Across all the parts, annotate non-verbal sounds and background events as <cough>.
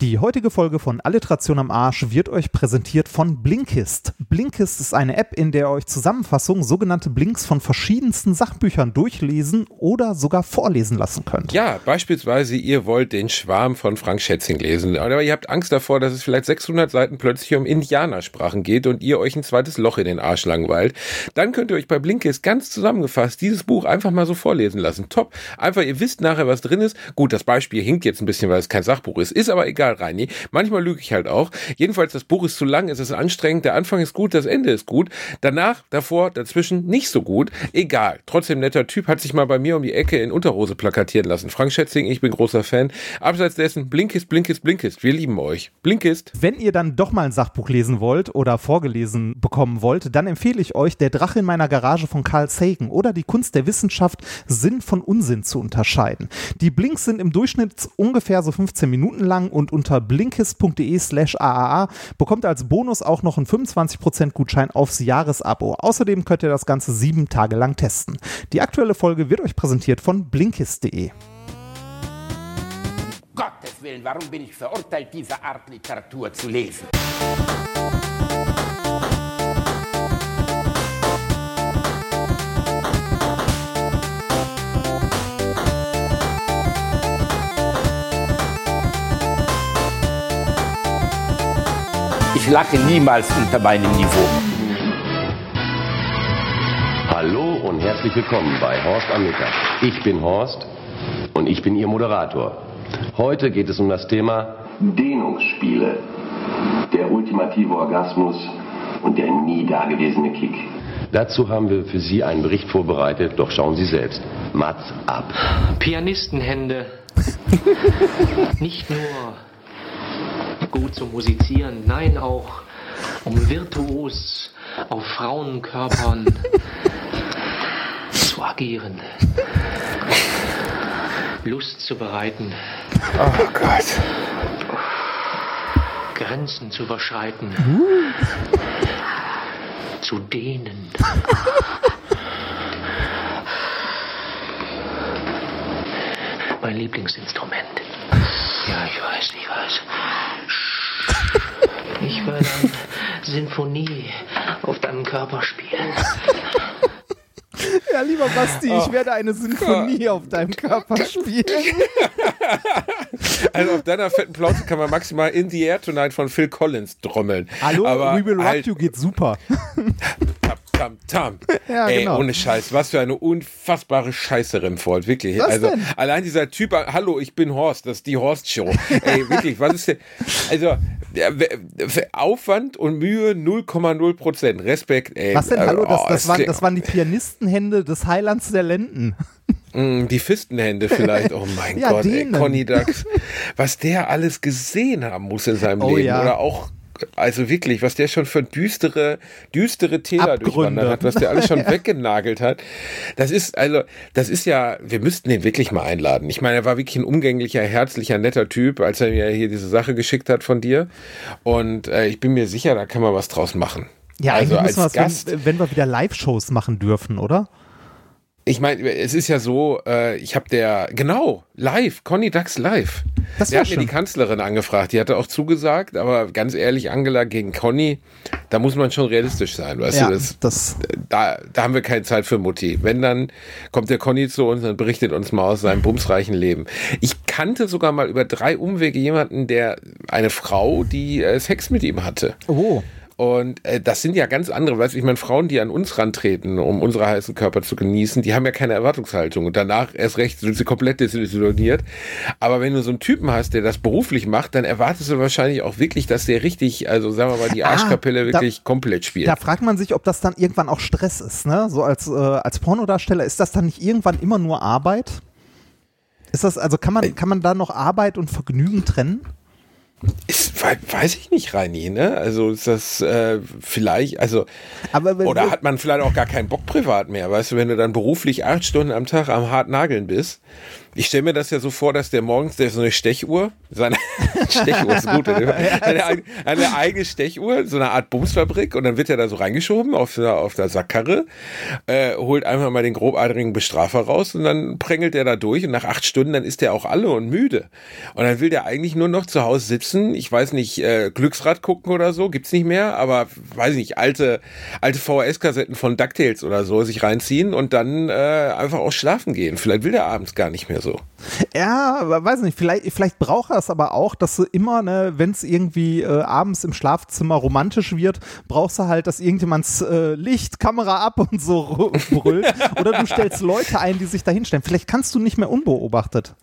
Die heutige Folge von Alliteration am Arsch wird euch präsentiert von Blinkist. Blinkist ist eine App, in der ihr euch Zusammenfassungen, sogenannte Blinks von verschiedensten Sachbüchern durchlesen oder sogar vorlesen lassen könnt. Ja, beispielsweise ihr wollt den Schwarm von Frank Schätzing lesen, aber ihr habt Angst davor, dass es vielleicht 600 Seiten plötzlich um Indianersprachen geht und ihr euch ein zweites Loch in den Arsch langweilt. Dann könnt ihr euch bei Blinkist ganz zusammengefasst dieses Buch einfach mal so vorlesen lassen. Top. Einfach, ihr wisst nachher, was drin ist. Gut, das Beispiel hinkt jetzt ein bisschen, weil es kein Sachbuch ist. Ist aber egal egal, Reini. Manchmal lüge ich halt auch. Jedenfalls, das Buch ist zu lang, es ist anstrengend, der Anfang ist gut, das Ende ist gut. Danach, davor, dazwischen nicht so gut. Egal. Trotzdem netter Typ, hat sich mal bei mir um die Ecke in Unterhose plakatieren lassen. Frank Schätzing, ich bin großer Fan. Abseits dessen, Blinkist, Blinkist, Blinkist. Wir lieben euch. Blinkist. Wenn ihr dann doch mal ein Sachbuch lesen wollt oder vorgelesen bekommen wollt, dann empfehle ich euch Der Drache in meiner Garage von Carl Sagan oder Die Kunst der Wissenschaft, Sinn von Unsinn zu unterscheiden. Die Blinks sind im Durchschnitt ungefähr so 15 Minuten lang und unter blinkist.de slash aaa bekommt ihr als Bonus auch noch einen 25% Gutschein aufs Jahresabo. Außerdem könnt ihr das Ganze sieben Tage lang testen. Die aktuelle Folge wird euch präsentiert von blinkist.de. Gottes Willen, warum bin ich verurteilt, diese Art Literatur zu lesen? Ich lache niemals unter meinem Niveau. Hallo und herzlich willkommen bei Horst am Mittag. Ich bin Horst und ich bin Ihr Moderator. Heute geht es um das Thema Dehnungsspiele. Der ultimative Orgasmus und der nie dagewesene Kick. Dazu haben wir für Sie einen Bericht vorbereitet, doch schauen Sie selbst. Mats ab. Pianistenhände. <laughs> Nicht nur gut zu musizieren, nein auch um virtuos auf Frauenkörpern zu agieren. Lust zu bereiten. Oh Gott. Grenzen zu überschreiten. Zu dehnen. Mein Lieblingsinstrument. Ja, ich weiß, ich weiß. Ich werde eine Sinfonie auf deinem Körper spielen. <laughs> Ja, lieber Basti, Oh ich werde eine Sinfonie auf deinem Körper spielen. <laughs> Also auf deiner fetten Plauze kann man maximal In the Air Tonight von Phil Collins trommeln. Hallo, Aber We Will Rock halt, You geht super. <laughs> Tam, tam. <laughs> Ja, Ey, genau. ohne Scheiß, was für eine unfassbare Scheiße Remford, wirklich. Was also denn? allein dieser Typ, hallo, ich bin Horst, das ist die Horst Show. Ey, wirklich, was ist denn? Also Aufwand und Mühe 0,0 Prozent. Respekt, ey. Was denn? Hallo, das, Oh, das, waren, das waren die Pianistenhände des Heilands der Lenden. Mm, Die Fistenhände vielleicht. Oh mein Ja, Gott, ey. Conny Dax. Was der alles gesehen haben muss in seinem Oh Leben. ja. Oder auch, also wirklich, was der schon für düstere, düstere Täler Abgründe. durchwandert hat, was der alles schon <laughs> weggenagelt hat. Das ist, also, das ist ja, wir müssten den wirklich mal einladen. Ich meine, er war wirklich ein umgänglicher, herzlicher, netter Typ, als er mir hier diese Sache geschickt hat von dir. Und äh, ich bin mir sicher, da kann man was draus machen. Ja, also eigentlich müssen als wir Gast. das, wenn, wenn wir wieder Live-Shows machen dürfen, oder? Ich meine, es ist ja so, äh, ich habe der, genau, live, Conny Dax live. Das der hat mir schön. die Kanzlerin angefragt, die hatte auch zugesagt, aber ganz ehrlich, Angela gegen Conny, da muss man schon realistisch sein, weißt Ja, du, das, das, da, da haben wir keine Zeit für Mutti. Wenn, dann kommt der Conny zu uns und berichtet uns mal aus seinem bumsreichen Leben. Ich kannte sogar mal über drei Umwege jemanden, der, eine Frau, die äh, Sex mit ihm hatte. oh. Und äh, das sind ja ganz andere, weißt du, ich meine, Frauen, die an uns rantreten, um unsere heißen Körper zu genießen, die haben ja keine Erwartungshaltung. Und danach erst recht sind sie komplett desillusioniert. Aber wenn du so einen Typen hast, der das beruflich macht, dann erwartest du wahrscheinlich auch wirklich, dass der richtig, also sagen wir mal, die Ah, Arschkapelle da- wirklich komplett spielt. Da fragt man sich, ob das dann irgendwann auch Stress ist, ne? So als, äh, als Pornodarsteller, ist das dann nicht irgendwann immer nur Arbeit? Ist das, also kann man, kann man da noch Arbeit und Vergnügen trennen? Ist, weiß ich nicht, Reini, ne? Also ist das äh, vielleicht, also Aber oder hat man vielleicht auch gar keinen Bock privat mehr, weißt du, wenn du dann beruflich acht Stunden am Tag am hart nageln bist. Ich stelle mir das ja so vor, dass der morgens der so eine Stechuhr, seine <laughs> Stechuhr ist gut, <laughs> eine, eine, eine eigene Stechuhr, so eine Art Bumsfabrik und dann wird er da so reingeschoben auf der, auf der Sackkarre, äh, holt einfach mal den grobadrigen Bestrafer raus und dann prängelt er da durch und nach acht Stunden dann ist der auch alle und müde. Und dann will der eigentlich nur noch zu Hause sitzen, ich weiß nicht, äh, Glücksrad gucken oder so, gibt's nicht mehr, aber weiß ich nicht, alte, alte VHS-Kassetten von DuckTales oder so sich reinziehen und dann äh, einfach auch schlafen gehen. Vielleicht will der abends gar nicht mehr so. Ja, weiß nicht, vielleicht, vielleicht braucht er es aber auch, dass du immer, ne, wenn es irgendwie äh, abends im Schlafzimmer romantisch wird, brauchst du halt, dass irgendjemands äh, Licht, Kamera ab und so brüllt. <laughs> Oder du stellst Leute ein, die sich da hinstellen. Vielleicht kannst du nicht mehr unbeobachtet.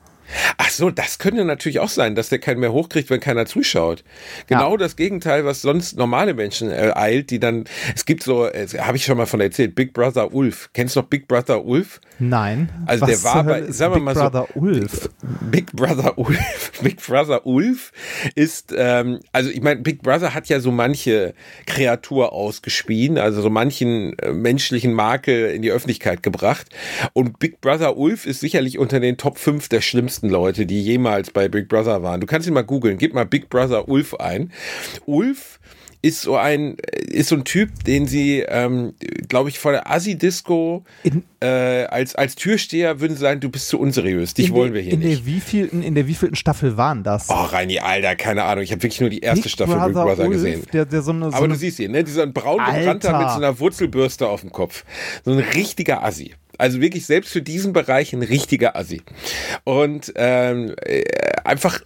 Ach so, das könnte natürlich auch sein, dass der keinen mehr hochkriegt, wenn keiner zuschaut. Genau Ja. das Gegenteil, was sonst normale Menschen äh, eilt, die dann, es gibt so, äh, habe ich schon mal von erzählt, Big Brother Ulf. Kennst du noch Big Brother Ulf? Nein. Also Was der war bei, sagen wir Big mal Brother so, Ulf. Big Brother Ulf, <laughs> Big Brother Ulf ist, ähm, also ich meine, Big Brother hat ja so manche Kreatur ausgespien, also so manchen äh, menschlichen Makel in die Öffentlichkeit gebracht. Und Big Brother Ulf ist sicherlich unter den Top 5 der schlimmsten Leute, die jemals bei Big Brother waren. Du kannst ihn mal googeln, gib mal Big Brother Ulf ein. Ulf ist so ein ist so ein Typ, den sie, ähm, glaube ich, vor der Assi-Disco äh, als als Türsteher würden sie sagen, du bist zu unseriös, dich wollen der, wir hier in nicht. Der wievielten, in der wievielten Staffel waren das? Oh, Reini, Alter, keine Ahnung. Ich habe wirklich nur die erste Big Staffel Big Brother Ulf, gesehen. Der, der so eine, so Aber eine, du siehst ihn, ne? Dieser braun gebrannter mit so einer Wurzelbürste auf dem Kopf. So ein richtiger Assi. Also wirklich selbst für diesen Bereich ein richtiger Assi. Und ähm, äh, einfach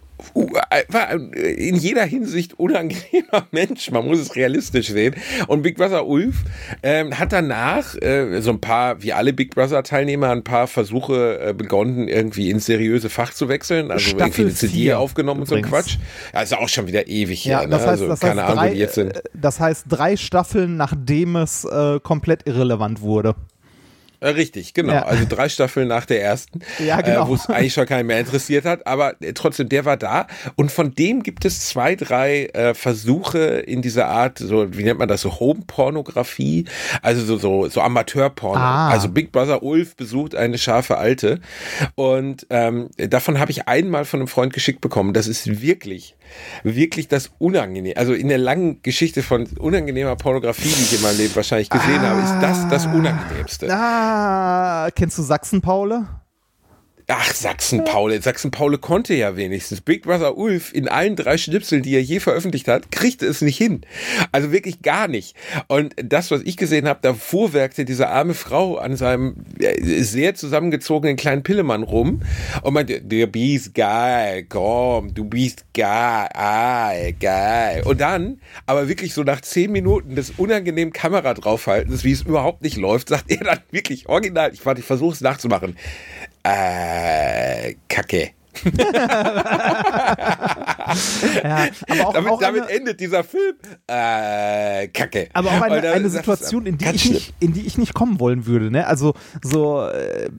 einfach in jeder Hinsicht unangenehmer <laughs> Mensch. Man muss es realistisch sehen. Und Big Brother Ulf ähm, hat danach äh, so ein paar, wie alle Big Brother Teilnehmer, ein paar Versuche äh, begonnen, irgendwie ins seriöse Fach zu wechseln. Also Staffel irgendwie eine CD aufgenommen und so übrigens. Quatsch. Ist auch schon wieder ewig ja, her. das ne? heißt, also das keine heißt Ahnung, drei, wo die jetzt sind. äh, das heißt drei Staffeln, nachdem es äh, komplett irrelevant wurde. Äh, Richtig, genau. Ja. Also drei Staffeln nach der ersten, Ja, genau. äh, wo es eigentlich schon keinen mehr interessiert hat. Aber äh, trotzdem, der war da. Und von dem gibt es zwei, drei äh, Versuche in dieser Art, so wie nennt man das, so Home-Pornografie, also so, so, so Amateur-Porno. Ah. Also Big Brother Ulf besucht eine scharfe Alte. Und ähm, davon habe ich einmal von einem Freund geschickt bekommen. Das ist wirklich, wirklich das unangenehm. Also in der langen Geschichte von unangenehmer Pornografie, die ich in meinem Leben wahrscheinlich gesehen habe, ist das das Unangenehmste. Ah, kennst du Sachsen-Paule? Ach, Sachsen-Paule. Sachsen-Paule konnte ja wenigstens. Big Brother Ulf in allen drei Schnipseln, die er je veröffentlicht hat, kriegte es nicht hin. Also wirklich gar nicht. Und das, was ich gesehen habe, da fuhrwerkte diese arme Frau an seinem äh, sehr zusammengezogenen kleinen Pillemann rum und meinte, du bist geil, komm, du bist geil, geil. Und dann, aber wirklich so nach zehn Minuten des unangenehmen Kamera draufhaltens, wie es überhaupt nicht läuft, sagt er dann wirklich original, ich, warte, ich versuche es nachzumachen. Äh, Kacke. Ja, aber auch, damit, auch damit eine, endet dieser Film. Äh, Kacke. aber auch eine, eine Situation, in die, ich schlimm. nicht, in die ich nicht kommen wollen würde. Ne? Also so, äh,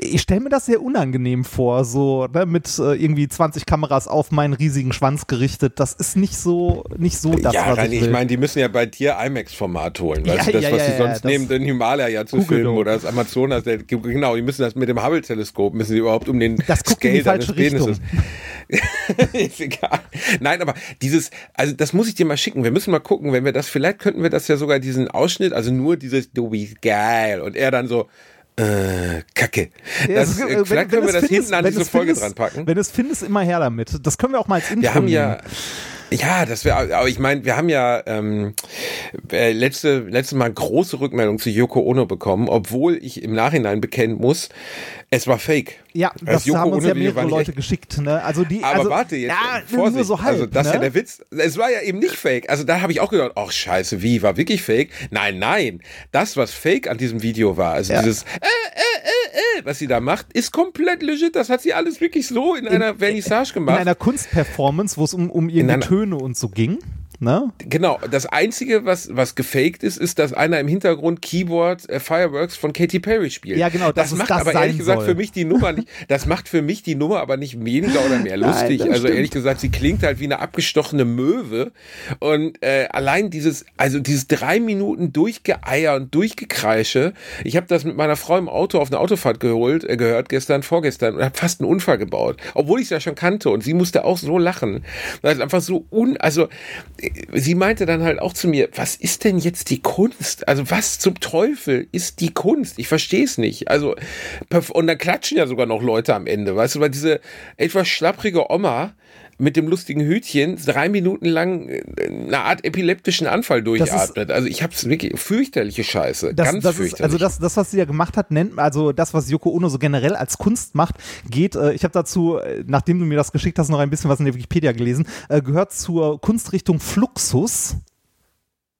ich stelle mir das sehr unangenehm vor, so ne, mit äh, irgendwie 20 Kameras auf meinen riesigen Schwanz gerichtet. Das ist nicht so, nicht so das, ja, was Reini, ich ich meine, die müssen ja bei dir IMAX-Format holen. Weißt Ja, du, das, ja, was sie sonst nehmen, den Himalaya zu Google filmen oder das Amazonas, der, genau, die müssen das mit dem Hubble-Teleskop, müssen sie überhaupt um den Das Scale deines falsche Richtung. <laughs> Ist egal. Nein, aber dieses, also das muss ich dir mal schicken. Wir müssen mal gucken, wenn wir das, vielleicht könnten wir das ja sogar diesen Ausschnitt, also nur dieses Du bist geil und er dann so, äh, Kacke. Ja, Das, also, wenn- vielleicht können wir das findest- hinten an diese es Folge findest- dran packen. Wenn es findest, immer her damit. Das können wir auch mal als Intro Wir haben ja, nehmen. Ja, das wäre, aber ich meine, wir haben ja ähm, äh, letzte, letzte Mal große Rückmeldung zu Yoko Ono bekommen, obwohl ich im Nachhinein bekennen muss, es war fake. Ja, das, Yoko haben uns ja mehrere Leute echt. geschickt. Ne? Also die, Aber also, warte jetzt, ja, Vorsicht. nur so halb. also das ist ne? ja der Witz. Es war ja eben nicht fake. Also da habe ich auch gedacht, ach scheiße, wie, war wirklich fake? Nein, nein. Das, was fake an diesem Video war, also Ja. dieses äh, äh, äh, äh, was sie da macht, ist komplett legit. Das hat sie alles wirklich so in, einer Vernissage in gemacht. einer Kunstperformance, wo es um, um einer- Töne und so ging. Ne? Genau, das Einzige, was, was gefaked ist, ist, dass einer im Hintergrund Keyboard äh, Fireworks von Katy Perry spielt. Ja, genau, das, dass es macht das aber ehrlich gesagt soll. für mich die Nummer nicht, das macht für mich die Nummer aber nicht weniger oder mehr <laughs> lustig. das also stimmt. ehrlich gesagt, sie klingt halt wie eine abgestochene Möwe und äh, allein dieses, also dieses drei Minuten Durchgeeier und Durchgekreische, ich habe das mit meiner Frau im Auto auf einer Autofahrt geholt, äh, gehört gestern, vorgestern und habe fast einen Unfall gebaut, obwohl ich es ja schon kannte und sie musste auch so lachen, weil es einfach so un, also sie meinte dann halt auch zu mir, was ist denn jetzt die Kunst? Also was zum Teufel ist die Kunst? Ich verstehe es nicht. Also und dann klatschen ja sogar noch Leute am Ende, weißt du, weil diese etwas schlapprige Oma mit dem lustigen Hütchen drei Minuten lang äh, eine Art epileptischen Anfall durchatmet. Also ich habe es wirklich fürchterliche Scheiße, Das, ganz das ist, fürchterlich. also das, das, was sie ja gemacht hat, nennt also das, was Yoko Ono so generell als Kunst macht, geht, äh, ich habe dazu, äh, nachdem du mir das geschickt hast, noch ein bisschen was in der Wikipedia gelesen, äh, gehört zur Kunstrichtung Fluxus.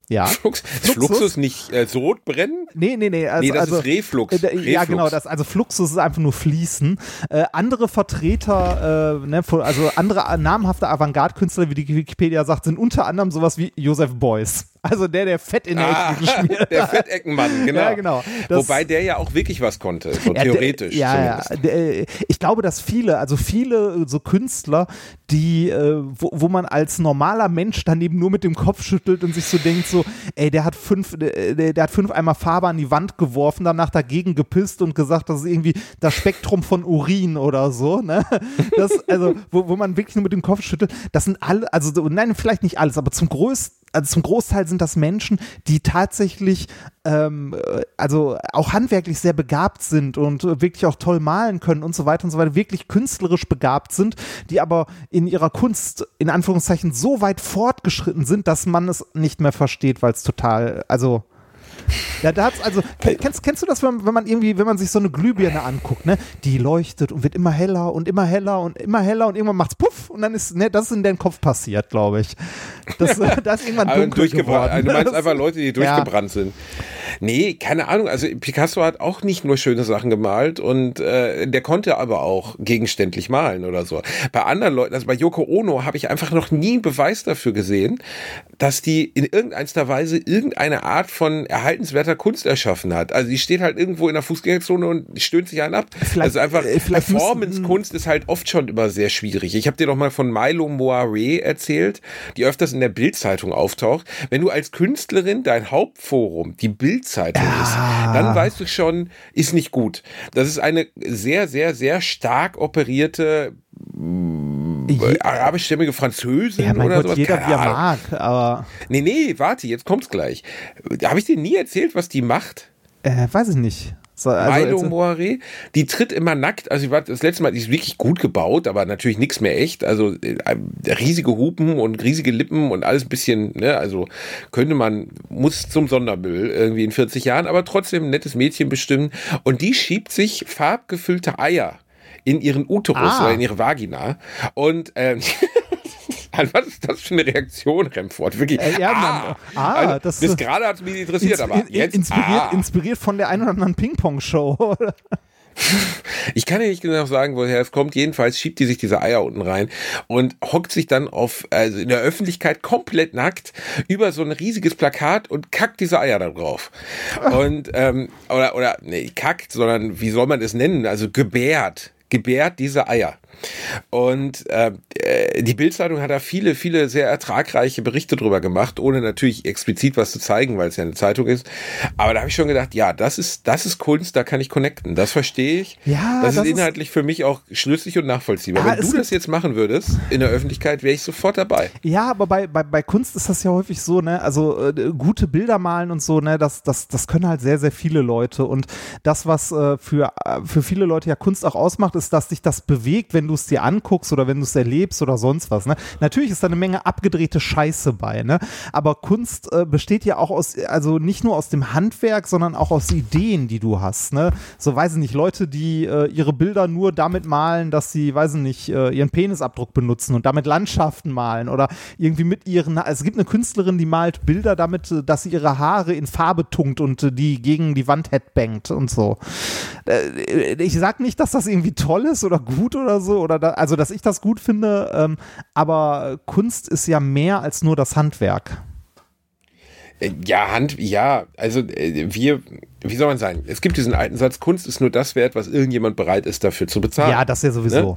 Ja. Flux, Fluxus? Fluxus nicht äh, Sodbrennen? Nee, nee, nee. Also, Nee, das also, ist Reflux. Äh, da- Ja, Reflux. genau. Das, also Fluxus ist einfach nur Fließen. Äh, andere Vertreter, äh, ne, also andere namhafte Avantgarde-Künstler, wie die Wikipedia sagt, sind unter anderem sowas wie Joseph Beuys. Also der, der Fett in <laughs> der Ah, Ecke geschmiert der Fetteckenmann, genau. Ja, genau. Das- Wobei der ja auch wirklich was konnte, so Ja, theoretisch ja, zumindest. ja, der, ich glaube, dass viele, also viele äh, so Künstler, die, äh, wo, wo man als normaler Mensch daneben nur mit dem Kopf schüttelt und sich so denkt, so, ey, der hat fünf, der, der hat fünf Eimer Farbe an die Wand geworfen, danach dagegen gepisst und gesagt, das ist irgendwie das Spektrum von Urin oder so, ne? Das, also, wo, wo man wirklich nur mit dem Kopf schüttelt, das sind alle, also, so- nein, vielleicht nicht alles, aber zum größten also zum Großteil sind das Menschen, die tatsächlich ähm, äh, also auch handwerklich sehr begabt sind und wirklich auch toll malen können und so weiter und so weiter, wirklich künstlerisch begabt sind, die aber in ihrer Kunst in Anführungszeichen so weit fortgeschritten sind, dass man es nicht mehr versteht, weil es total, also ja, da hat's also, ken- kennst, kennst du das, wenn, wenn man irgendwie, wenn man sich so eine Glühbirne anguckt, ne? Die leuchtet und wird immer heller und immer heller und immer heller und irgendwann macht's puff und dann ist, ne, das ist in deinem Kopf passiert, glaube ich. Das, <laughs> da ist irgendwann dunkel durchgebrannt. geworden. Du meinst einfach Leute, die durchgebrannt sind. Nee, keine Ahnung. Also Picasso hat auch nicht nur schöne Sachen gemalt und äh, der konnte aber auch gegenständlich malen oder so. Bei anderen Leuten, also bei Yoko Ono habe ich einfach noch nie einen Beweis dafür gesehen, dass die in irgendeiner Weise irgendeine Art von erhaltenswerter Kunst erschaffen hat. Also die steht halt irgendwo in der Fußgängerzone und stöhnt sich einen ab. Vielleicht- also einfach äh, Performance-Kunst ist halt oft schon immer sehr schwierig. Ich habe dir doch mal von Milo Moiré erzählt, die öfters in der Bildzeitung auftaucht. Wenn du als Künstlerin dein Hauptforum die Bildzeitung ist, dann weißt du schon, ist nicht gut. Das ist eine sehr, sehr, sehr stark operierte arabischstämmige Französin Ja, mein oder Gott, sowas. jeder wie er mag, aber Nee, nee, warte, jetzt kommt's gleich. Habe ich dir nie erzählt, was die macht? äh, weiß ich nicht. So, also, Moiré, die tritt immer nackt, also sie war das letzte Mal, die ist wirklich gut gebaut, aber natürlich nichts mehr echt, also äh, riesige Hupen und riesige Lippen und alles ein bisschen, ne, also könnte man, muss zum Sondermüll irgendwie in 40 Jahren, aber trotzdem ein nettes Mädchen bestimmen und die schiebt sich farbgefüllte Eier in ihren Uterus Ah. oder in ihre Vagina und ähm, <laughs> was ist das für eine Reaktion, Remford? Wirklich. Äh, ja, man, ah, also, das- bis gerade hat es mich interessiert, ins- aber in- jetzt inspiriert, ah. inspiriert von der einen oder anderen Ping-Pong-Show. <laughs> Ich kann ja nicht genau sagen, woher es kommt. Jedenfalls schiebt die sich diese Eier unten rein und hockt sich dann auf, also in der Öffentlichkeit komplett nackt über so ein riesiges Plakat und kackt diese Eier da drauf. <laughs> Und, ähm, oder, oder, nee, kackt, sondern wie soll man es nennen? Also gebärt. Gebärt diese Eier. Und äh, die Bildzeitung hat da viele, viele sehr ertragreiche Berichte drüber gemacht, ohne natürlich explizit was zu zeigen, weil es ja eine Zeitung ist. Aber da habe ich schon gedacht, ja, das ist, das ist Kunst, da kann ich connecten. Das verstehe ich. Ja, das, das ist ist- inhaltlich für mich auch schlüssig und nachvollziehbar. Ah, Wenn du das jetzt machen würdest in der Öffentlichkeit, wäre ich sofort dabei. Ja, aber bei, bei, bei Kunst ist das ja häufig so, ne, also äh, gute Bilder malen und so, ne, das, das, das können halt sehr, sehr viele Leute. Und das, was äh, für, äh, für viele Leute ja Kunst auch ausmacht, ist, dass dich das bewegt, wenn du es dir anguckst oder wenn du es erlebst oder sonst was. Ne? Natürlich ist da eine Menge abgedrehte Scheiße bei, ne? Aber Kunst äh, besteht ja auch aus, also nicht nur aus dem Handwerk, sondern auch aus Ideen, die du hast, ne? So weiß ich nicht, Leute, die äh, ihre Bilder nur damit malen, dass sie, weiß ich nicht, äh, ihren Penisabdruck benutzen und damit Landschaften malen oder irgendwie mit ihren, es gibt eine Künstlerin, die malt Bilder damit, äh, dass sie ihre Haare in Farbe tunkt und äh, die gegen die Wand headbangt und so. Äh, ich sag nicht, dass das irgendwie toll ist oder gut oder so, so, oder da, also dass ich das gut finde, ähm, aber Kunst ist ja mehr als nur das Handwerk. Äh, ja, Hand, ja, also äh, wir, wie soll man sagen, es gibt diesen alten Satz, Kunst ist nur das wert, was irgendjemand bereit ist, dafür zu bezahlen. Ja, das ja sowieso. Ne?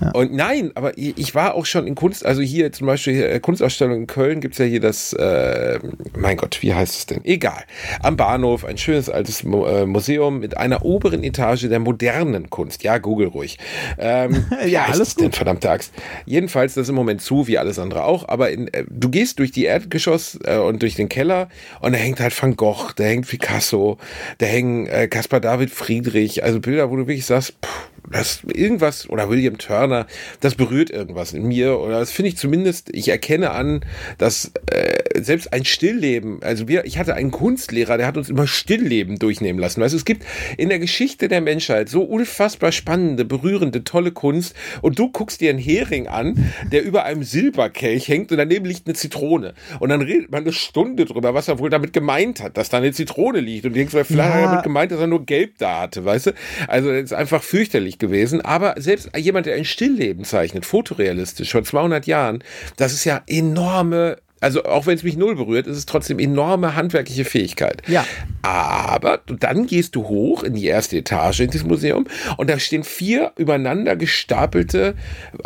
Ja. Und nein, aber ich war auch schon in Kunst, also hier zum Beispiel hier, äh, Kunstausstellung in Köln gibt es ja hier das, äh, mein Gott, wie heißt es denn? Egal. Am Bahnhof ein schönes altes äh, Museum mit einer oberen Etage der modernen Kunst. Ja, google ruhig. Ähm, <laughs> ja, alles gut. Denn, verdammte Axt. Jedenfalls, das ist im Moment zu, wie alles andere auch, aber in, äh, du gehst durch die Erdgeschoss äh, und durch den Keller und da hängt halt Van Gogh, da hängt Picasso, da hängen äh, Caspar David Friedrich, also Bilder, wo du wirklich sagst, pff, das irgendwas oder William Turner, das berührt irgendwas in mir oder das finde ich zumindest, ich erkenne an, dass äh, selbst ein Stillleben, also wir, ich hatte einen Kunstlehrer, der hat uns immer Stillleben durchnehmen lassen. Also es gibt in der Geschichte der Menschheit so unfassbar spannende, berührende, tolle Kunst und du guckst dir einen Hering an, der über einem Silberkelch hängt und daneben liegt eine Zitrone und dann redet man eine Stunde drüber, was er wohl damit gemeint hat, dass da eine Zitrone liegt und du denkst, vielleicht ja. hat er damit gemeint, dass er nur Gelb da hatte, weißt du? Also das ist einfach fürchterlich gewesen. Aber selbst jemand, der ein Stillleben zeichnet, fotorealistisch, vor 200 Jahren, das ist ja enorme also auch wenn es mich null berührt, ist es trotzdem enorme handwerkliche Fähigkeit. Ja. Aber dann gehst du hoch in die erste Etage in diesem Museum und da stehen vier übereinander gestapelte,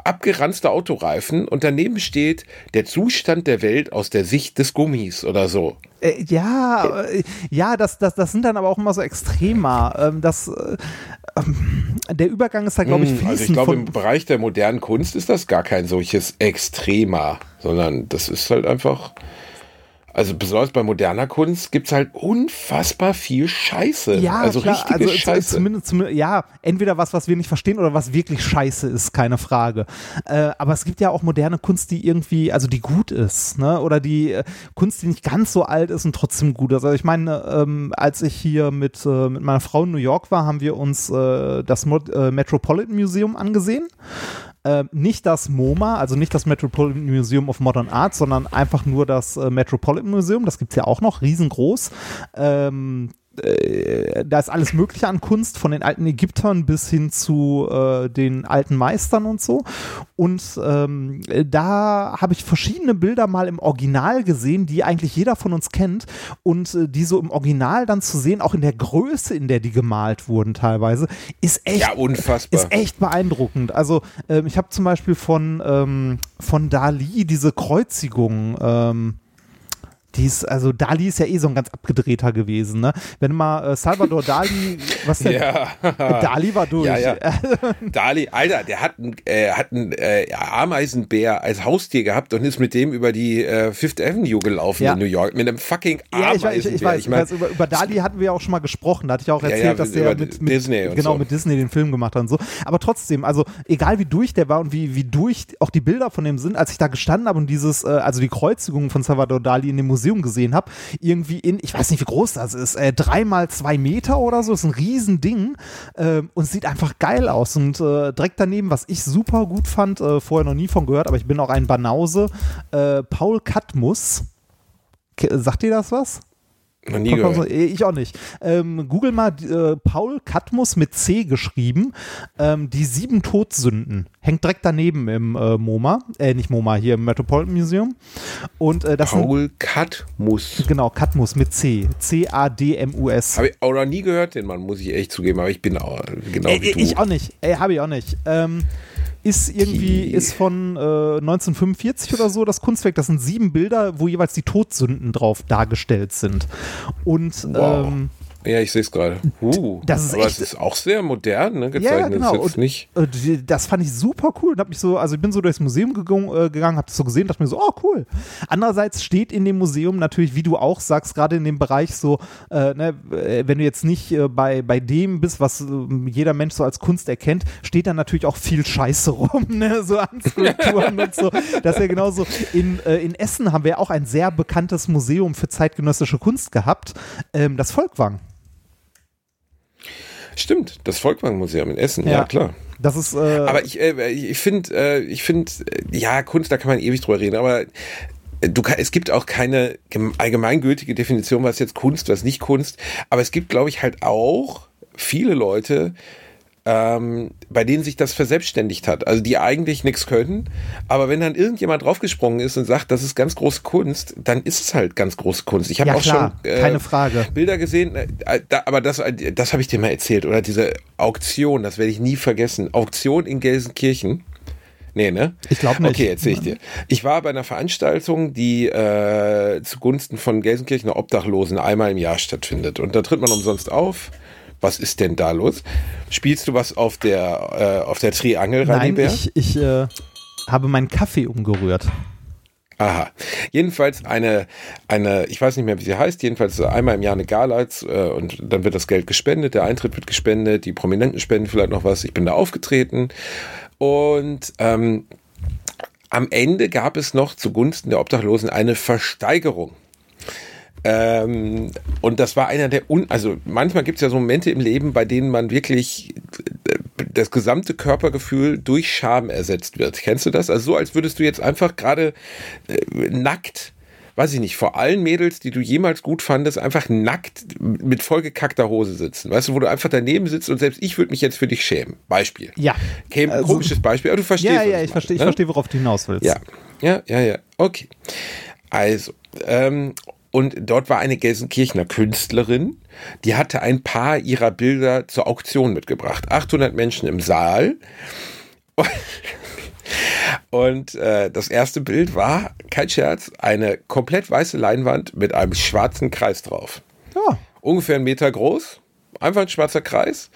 abgeranzte Autoreifen und daneben steht der Zustand der Welt aus der Sicht des Gummis oder so. Äh, ja, äh, ja, das, das, das sind dann aber auch immer so Extrema. Ähm, das, äh, ähm, der Übergang ist da, glaube ich, fließend. Hm, also ich glaube, im Bereich der modernen Kunst ist das gar kein solches Extrema, sondern das ist halt einfach also besonders bei moderner Kunst gibt es halt unfassbar viel Scheiße. Ja, also klar, richtige also Scheiße. Zumindest, zumindest, ja, entweder was, was wir nicht verstehen oder was wirklich Scheiße ist, keine Frage. Äh, aber es gibt ja auch moderne Kunst, die irgendwie, also die gut ist, ne? Oder die äh, Kunst, die nicht ganz so alt ist und trotzdem gut ist. Also ich meine, ähm, als ich hier mit, äh, mit meiner Frau in New York war, haben wir uns äh, das Mod äh, Metropolitan Museum angesehen. Äh, nicht das MoMA, also nicht das Metropolitan Museum of Modern Art, sondern einfach nur das äh, Metropolitan Museum. Das gibt es ja auch noch, riesengroß. Ähm, äh, da ist alles Mögliche an Kunst, von den alten Ägyptern bis hin zu äh, den alten Meistern und so. Und ähm, da habe ich verschiedene Bilder mal im Original gesehen, die eigentlich jeder von uns kennt. Und äh, die so im Original dann zu sehen, auch in der Größe, in der die gemalt wurden teilweise, ist echt, ja, unfassbar. Ist echt beeindruckend. Also ähm, ich habe zum Beispiel von, ähm, von Dali diese Kreuzigung ähm, die ist, also Dali ist ja eh so ein ganz abgedrehter gewesen, ne? Wenn mal äh, Salvador Dali, <laughs> was denn? Ja. <laughs> Dali war durch. Ja, ja. <laughs> Dali, Alter, der hat einen, äh, hat einen äh, Ameisenbär als Haustier gehabt und ist mit dem über die äh, Fifth Avenue gelaufen ja. in New York mit einem fucking Ameisenbär. Ja, ich, ich, ich weiß, ich mein, weiß über, über, Dali hatten wir ja auch schon mal gesprochen. Da hatte ich auch erzählt, ja, dass der mit, mit Disney genau so. mit Disney den Film gemacht hat und so. Aber trotzdem, also egal wie durch der war und wie wie durch auch die Bilder von dem sind, als ich da gestanden habe und dieses, äh, also die Kreuzigung von Salvador Dali in dem Museum Museum gesehen habe, irgendwie in, ich weiß nicht, wie groß das ist, äh, drei mal zwei Meter oder so, ist ein Riesending äh, und sieht einfach geil aus. Und äh, direkt daneben, was ich super gut fand, äh, vorher noch nie von gehört, aber ich bin auch ein Banause, äh, Paul Katmus. Sagt dir das was? Noch nie gehört. Ich auch nicht. Ähm, Google mal äh, Paul Katmus mit C geschrieben. Ähm, die sieben Todsünden. Hängt direkt daneben im äh, MoMA. Äh, nicht MoMA, hier im Metropolitan Museum. Und, äh, das Paul sind, Katmus. Genau, Katmus mit C. C-A-D-M-U-S. Habe ich auch noch nie gehört, den Mann, muss ich echt zugeben. Aber ich bin auch genau äh, wie du. Ich auch nicht. Äh, Habe ich auch nicht. Ähm, ist irgendwie, ist von äh, 1945 oder so das Kunstwerk. Das sind sieben Bilder, wo jeweils die Todsünden drauf dargestellt sind. Und wow. ähm, ja, ich sehe es gerade. Uh, das ist aber echt, es ist auch sehr modern, ne, gezeichnet. Ja, genau. Und, nicht äh, das fand ich super cool und habe mich so, also ich bin so durchs Museum gegangen, äh, gegangen habe das so gesehen, dachte mir so, oh cool. Andererseits steht in dem Museum natürlich, wie du auch sagst, gerade in dem Bereich so, äh, ne, äh, wenn du jetzt nicht äh, bei, bei dem bist, was äh, jeder Mensch so als Kunst erkennt, steht da natürlich auch viel Scheiße rum, <laughs> ne, so an Skulpturen und so. Das ist ja genauso. In, in Essen haben wir auch ein sehr bekanntes Museum für zeitgenössische Kunst gehabt, ähm, das Volkwang. Stimmt, das Volkwang-Museum in Essen, ja, ja klar. Das ist. Äh aber ich, äh, ich finde, äh, ich finde, äh, ja, Kunst, da kann man ewig drüber reden, aber äh, du, es gibt auch keine allgemeingültige Definition, was jetzt Kunst, was nicht Kunst. Aber es gibt, glaube ich, halt auch viele Leute, ähm, bei denen sich das verselbstständigt hat. Also die eigentlich nichts können, aber wenn dann irgendjemand draufgesprungen ist und sagt, das ist ganz große Kunst, dann ist es halt ganz große Kunst. Ich habe Ja, auch klar, schon äh, keine Frage. Bilder gesehen, äh, da, aber das, äh, das habe ich dir mal erzählt, oder diese Auktion, das werde ich nie vergessen. Auktion in Gelsenkirchen. Nee, ne? Ich glaub nicht. Okay, erzähl ich dir. Ich war bei einer Veranstaltung, die äh, zugunsten von Gelsenkirchener Obdachlosen einmal im Jahr stattfindet. Und da tritt man umsonst auf. Was ist denn da los? Spielst du was auf der, äh, auf der Triangel, Nein, Radibär? ich, ich äh, habe meinen Kaffee umgerührt. Aha. Jedenfalls eine, eine, ich weiß nicht mehr, wie sie heißt, jedenfalls einmal im Jahr eine Gala äh, und dann wird das Geld gespendet, der Eintritt wird gespendet, die Prominenten spenden vielleicht noch was. Ich bin da aufgetreten und ähm, am Ende gab es noch zugunsten der Obdachlosen eine Versteigerung. Ähm, und das war einer der, un also manchmal gibt es ja so Momente im Leben, bei denen man wirklich äh, das gesamte Körpergefühl durch Scham ersetzt wird. Kennst du das? Also so, als würdest du jetzt einfach gerade äh, nackt weiß ich nicht, vor allen Mädels, die du jemals gut fandest, einfach nackt mit vollgekackter Hose sitzen. Weißt du, wo du einfach daneben sitzt und selbst ich würde mich jetzt für dich schämen. Beispiel. Ja. Käme Also- komisches Beispiel, aber du verstehst Ja, ja, ich verstehe, ich ne? verstehe, worauf du hinaus willst. Ja, ja, ja, ja. Okay. Also, ähm, und dort war eine Gelsenkirchener Künstlerin, die hatte ein paar ihrer Bilder zur Auktion mitgebracht. 800 Menschen im Saal. <laughs> Und äh, das erste Bild war, kein Scherz, eine komplett weiße Leinwand mit einem schwarzen Kreis drauf. Ja. Ungefähr einen Meter groß, einfach ein schwarzer Kreis.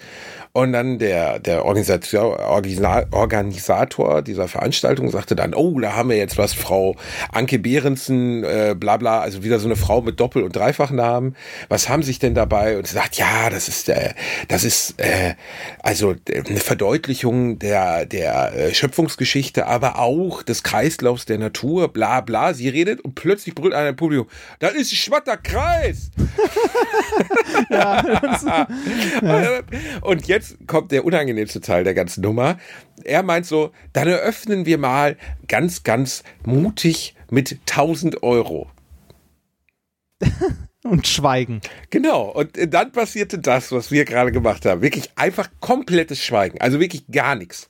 Und dann der, der Organisator, Organisa- Organisator dieser Veranstaltung sagte dann, oh, da haben wir jetzt was, Frau Anke Behrensen, äh, bla bla, also wieder so eine Frau mit Doppel- und Dreifachnamen. Was haben sich denn dabei? Und sie sagt, ja, das ist, äh, das ist äh, also äh, eine Verdeutlichung der, der äh, Schöpfungsgeschichte, aber auch des Kreislaufs der Natur, bla bla. Sie redet und plötzlich brüllt einer im Publikum, das ist ein schwatter Kreis. <laughs> <laughs> Und jetzt kommt der unangenehmste Teil der ganzen Nummer. Er meint so, dann eröffnen wir mal ganz, ganz mutig mit 1000 Euro. <laughs> Und schweigen. Genau. Und dann passierte das, was wir gerade gemacht haben. Wirklich einfach komplettes Schweigen. Also wirklich gar nichts.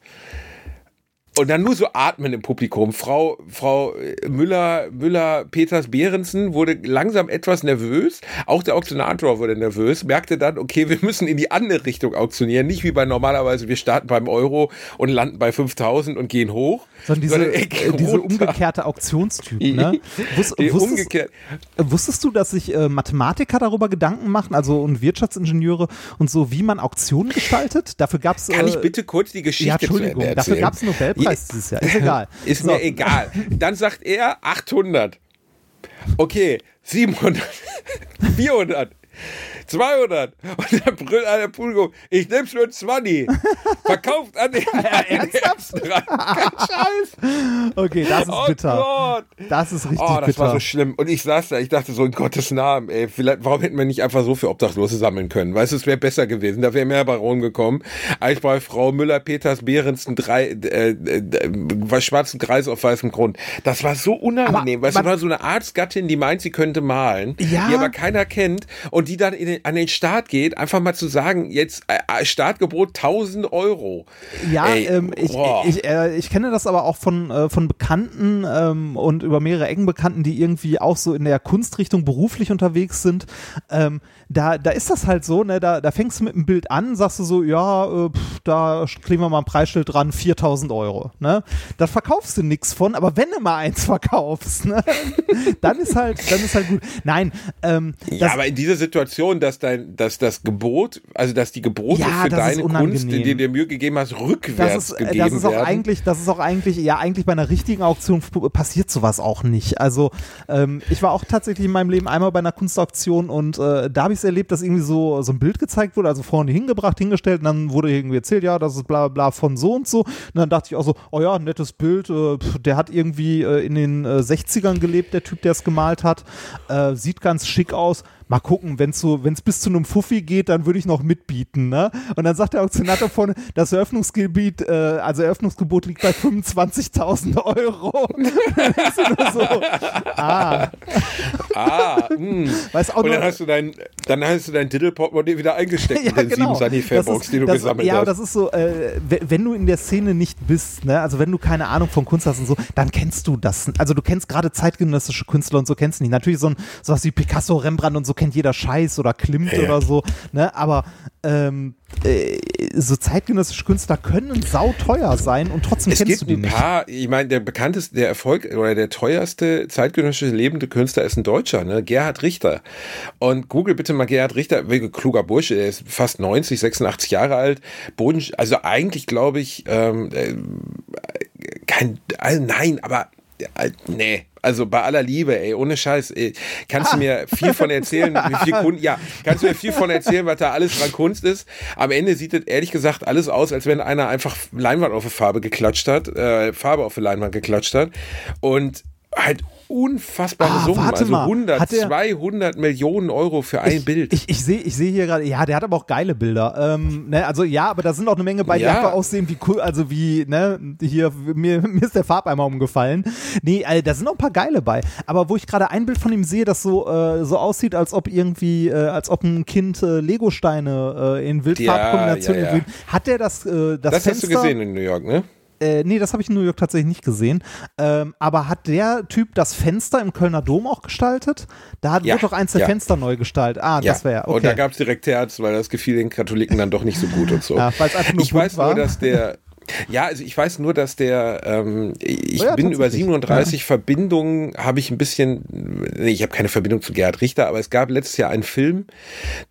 Und dann nur so atmen im Publikum. Frau, Frau Müller, Müller, Peters Behrensen wurde langsam etwas nervös. Auch der Auktionator wurde nervös, merkte dann, okay, wir müssen in die andere Richtung auktionieren. Nicht wie bei normalerweise, wir starten beim Euro und landen bei 5000 und gehen hoch. Sondern diese, sondern äh, ey, diese umgekehrte Auktionstyp. Ne? <laughs> Wus, wusstest, umgekehrt. wusstest du, dass sich äh, Mathematiker darüber Gedanken machen, also und Wirtschaftsingenieure und so, wie man Auktionen gestaltet? Dafür gab es. Kann ich bitte kurz die Geschichte Ja, Entschuldigung, dafür gab es einen Nobelpreis dieses Jahr. Ist <laughs> egal. Ist So. mir egal. Dann sagt er 800. Okay, 700, 400, <laughs> 200. Und dann brüllt einer im Publikum, ich nehm's nur 20. Verkauft an den, <laughs> an den ernsthaft? ersten rein. Kein Scheiß. Okay, das ist Oh bitter. Gott. Das ist richtig Oh, das bitter. war so schlimm. Und ich saß da, ich dachte so, in Gottes Namen, ey, vielleicht, warum hätten wir nicht einfach so für Obdachlose sammeln können? Weißt du, es wäre besser gewesen, da wäre mehr bei rumgekommen, als bei Frau Müller-Peters Behrensen drei, äh, äh, äh, schwarzen Kreis auf weißem Grund. Das war so unangenehm, Aber weißt du, war so eine Arztgattin, die meint, sie könnte malen, Ja. die aber keiner kennt und die dann in den, an den Start geht, einfach mal zu sagen, jetzt äh, Startgebot 1000 Euro. Ja, Ey, ähm, ich, ich, äh, ich kenne das aber auch von, äh, von Bekannten ähm, und über mehrere engen Bekannten, die irgendwie auch so in der Kunstrichtung beruflich unterwegs sind. Ähm, da, da ist das halt so, ne? da, da fängst du mit einem Bild an, sagst du so, ja, äh, pff, da kleben wir mal ein Preisschild dran, 4000 Euro. Ne? Da verkaufst du nichts von, aber wenn du mal eins verkaufst, ne? <laughs> dann ist halt, dann ist halt gut. Nein, ähm, Ja, aber in dieser Situation, dass dein, dass das Gebot, also dass die Gebote Ja, für deine Kunst, die du dir Mühe gegeben hast, rückwärts das ist, äh, gegeben das ist auch werden. eigentlich, das ist auch eigentlich, ja, eigentlich bei einer richtigen Auktion passiert sowas auch nicht. Also ähm, ich war auch tatsächlich in meinem Leben einmal bei einer Kunstauktion und äh, da habe ich es erlebt, dass irgendwie so, so ein Bild gezeigt wurde, also vorne hingebracht, hingestellt und dann wurde irgendwie erzählt, ja, das ist bla bla von so und so. Und dann dachte ich auch so, oh ja, nettes Bild, äh, der hat irgendwie äh, in den äh, 60ern gelebt, der Typ, der es gemalt hat. Äh, sieht ganz schick aus. Mal gucken, wenn es so, wenn's bis zu einem Fuffi geht, dann würde ich noch mitbieten, ne? Und dann sagt der Auktionator vorne, das Eröffnungsgebiet, äh, also Eröffnungsgebot liegt bei 25.000 Euro. <laughs> dann nur so, ah, Ah, mh. Weißt, auch und dann nur- hast du dein, dann hast du dein Diddle-Portemonnaie wieder eingesteckt <laughs> Ja, in den genau. sieben Das ist- die du das, gesammelt ja, aber hast. das ist so, äh, we- wenn du in der Szene nicht bist, ne, also wenn du keine Ahnung von Kunst hast und so, dann kennst du das. Also du kennst gerade zeitgenössische Künstler und so kennst du nicht. Natürlich so ein sowas wie Picasso, Rembrandt und so kennt jeder Scheiß oder Klimt Ja, oder so, ne, aber ähm, äh, so zeitgenössische Künstler können sauteuer sein und trotzdem Es kennst du die ein nicht. paar, ich meine, der bekannteste, der Erfolg oder der teuerste zeitgenössische lebende Künstler ist ein Deutscher, ne? Gerhard Richter. Und google bitte mal Gerhard Richter, wirklich kluger Bursche, der ist fast 90, 86 Jahre alt. Boden, also eigentlich glaube ich, ähm, äh, kein, also nein, aber äh, nee. Also bei aller Liebe, ey, ohne Scheiß, ey, kannst du mir viel von erzählen, wie viel Kun ja, kannst du mir viel von erzählen, was da alles dran Kunst ist. Am Ende sieht es ehrlich gesagt alles aus, als wenn einer einfach Leinwand auf die Farbe geklatscht hat, äh, Farbe auf die Leinwand geklatscht hat und halt unfassbare Ah, Summen, warte also mal, 100, hat der- 200 Millionen Euro für ein ich, Bild. Ich, ich sehe ich seh hier gerade, ja, der hat aber auch geile Bilder. Ähm, ne, also ja, aber da sind auch eine Menge bei, die Ja. einfach aussehen wie cool, also wie, ne, hier, mir, <laughs> mir ist der Farbeimer umgefallen. Nee, äh, da sind auch ein paar geile bei. Aber wo ich gerade ein Bild von ihm sehe, das so, äh, so aussieht, als ob irgendwie, äh, als ob ein Kind äh, Legosteine äh, in Wildfarbkombination Ja, ja. Hat der das, äh, das, das Fenster? hast du gesehen in New York, ne? Äh, nee, das habe ich in New York tatsächlich nicht gesehen. Ähm, aber hat der Typ das Fenster im Kölner Dom auch gestaltet? Da hat, Ja, doch eins der ja. Fenster neu gestaltet. Ah, das wäre, okay. Und da gab es direkt Herz, weil das gefiel den Katholiken dann doch nicht so gut und so. Ja, einfach nur ich weiß war. nur, dass der. Ja, also ich weiß nur, dass der, ähm, ich Oh ja, bin über tatsächlich. 37 Verbindungen, habe ich ein bisschen, nee, ich habe keine Verbindung zu Gerhard Richter, aber es gab letztes Jahr einen Film,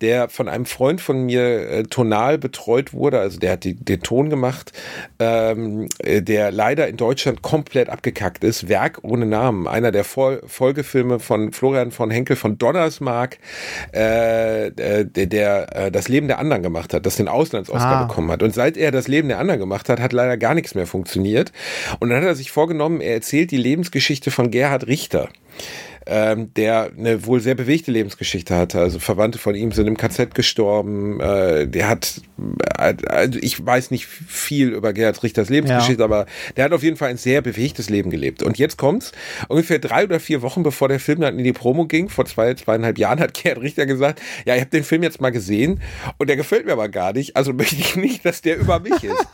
der von einem Freund von mir äh, tonal betreut wurde, also der hat die, den Ton gemacht, ähm, äh, der leider in Deutschland komplett abgekackt ist, Werk ohne Namen, einer der Fol Folgefilme von Florian von Henkel von Donnersmark, äh, äh, der, der äh, das Leben der anderen gemacht hat, das den Auslands-Oscar Ah. bekommen hat. Und seit er das Leben der anderen gemacht hat, hat leider gar nichts mehr funktioniert. Und dann hat er sich vorgenommen, er erzählt die Lebensgeschichte von Gerhard Richter. Ähm, der eine wohl sehr bewegte Lebensgeschichte hatte. Also Verwandte von ihm sind im KZ gestorben. Äh, der hat, äh, also ich weiß nicht viel über Gerhard Richters Lebensgeschichte, aber der hat auf jeden Fall ein sehr bewegtes Leben gelebt. Und jetzt kommt's, ungefähr drei oder vier Wochen bevor der Film dann in die Promo ging, vor zwei, zweieinhalb Jahren, hat Gerhard Richter gesagt, ja, ich habe den Film jetzt mal gesehen und der gefällt mir aber gar nicht, also möchte ich nicht, dass der über mich ist.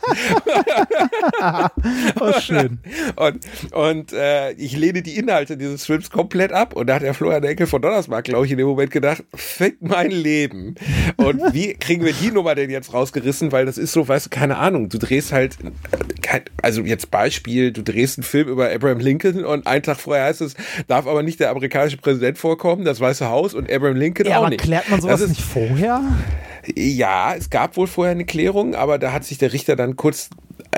<laughs> Oh, schön. Und, und äh, ich lehne die Inhalte dieses Films komplett ab. Und da hat der Florian Enkel von Donnersmark, glaube ich, in dem Moment gedacht, fick mein Leben. Und wie kriegen wir die Nummer denn jetzt rausgerissen? Weil das ist so, weißt du, keine Ahnung. Du drehst halt, also jetzt Beispiel, du drehst einen Film über Abraham Lincoln und einen Tag vorher heißt es, darf aber nicht der amerikanische Präsident vorkommen, das Weiße Haus und Abraham Lincoln Ja, auch aber nicht. klärt man sowas Das ist- nicht vorher? ja, es gab wohl vorher eine Klärung, aber da hat sich der Richter dann kurz,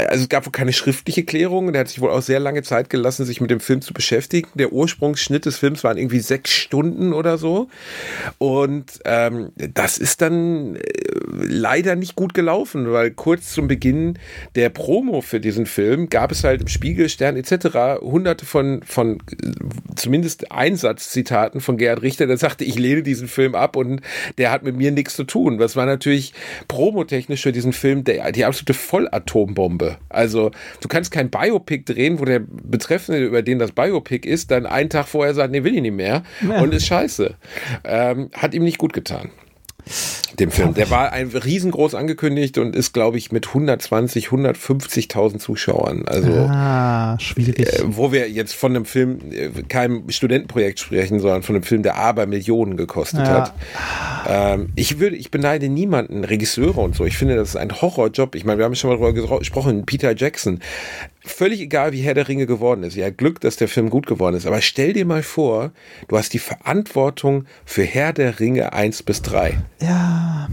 also es gab wohl keine schriftliche Klärung. Der hat sich wohl auch sehr lange Zeit gelassen, sich mit dem Film zu beschäftigen. Der Ursprungsschnitt des Films waren irgendwie sechs Stunden oder so. Und ähm, das ist dann äh, leider nicht gut gelaufen, weil kurz zum Beginn der Promo für diesen Film gab es halt im Spiegel, Stern etc. hunderte von, von äh, zumindest Einsatzzitaten von Gerhard Richter, der sagte, ich lehne diesen Film ab und der hat mit mir nichts zu tun. Das war natürlich promotechnisch für diesen Film der, die absolute Vollatombombe. Also du kannst kein Biopic drehen, wo der Betreffende, über den das Biopic ist, dann einen Tag vorher sagt, nee, will ich nicht mehr und ist scheiße. Ähm, hat ihm nicht gut getan. Dem Film. Der war ein riesengroß angekündigt und ist, glaube ich, mit 120, 150.000 Zuschauern. Also Ah, schwierig. äh, wo wir jetzt von einem Film, äh, keinem Studentenprojekt sprechen, sondern von einem Film, der aber Millionen gekostet Ja. hat. Ähm, ich würde, ich beneide niemanden, Regisseure und so. Ich finde, das ist ein Horrorjob. Ich meine, wir haben schon mal darüber gesprochen, Peter Jackson. Völlig egal, wie Herr der Ringe geworden ist. Ja, Glück, dass der Film gut geworden ist. Aber stell dir mal vor, du hast die Verantwortung für Herr der Ringe 1 bis 3. ja,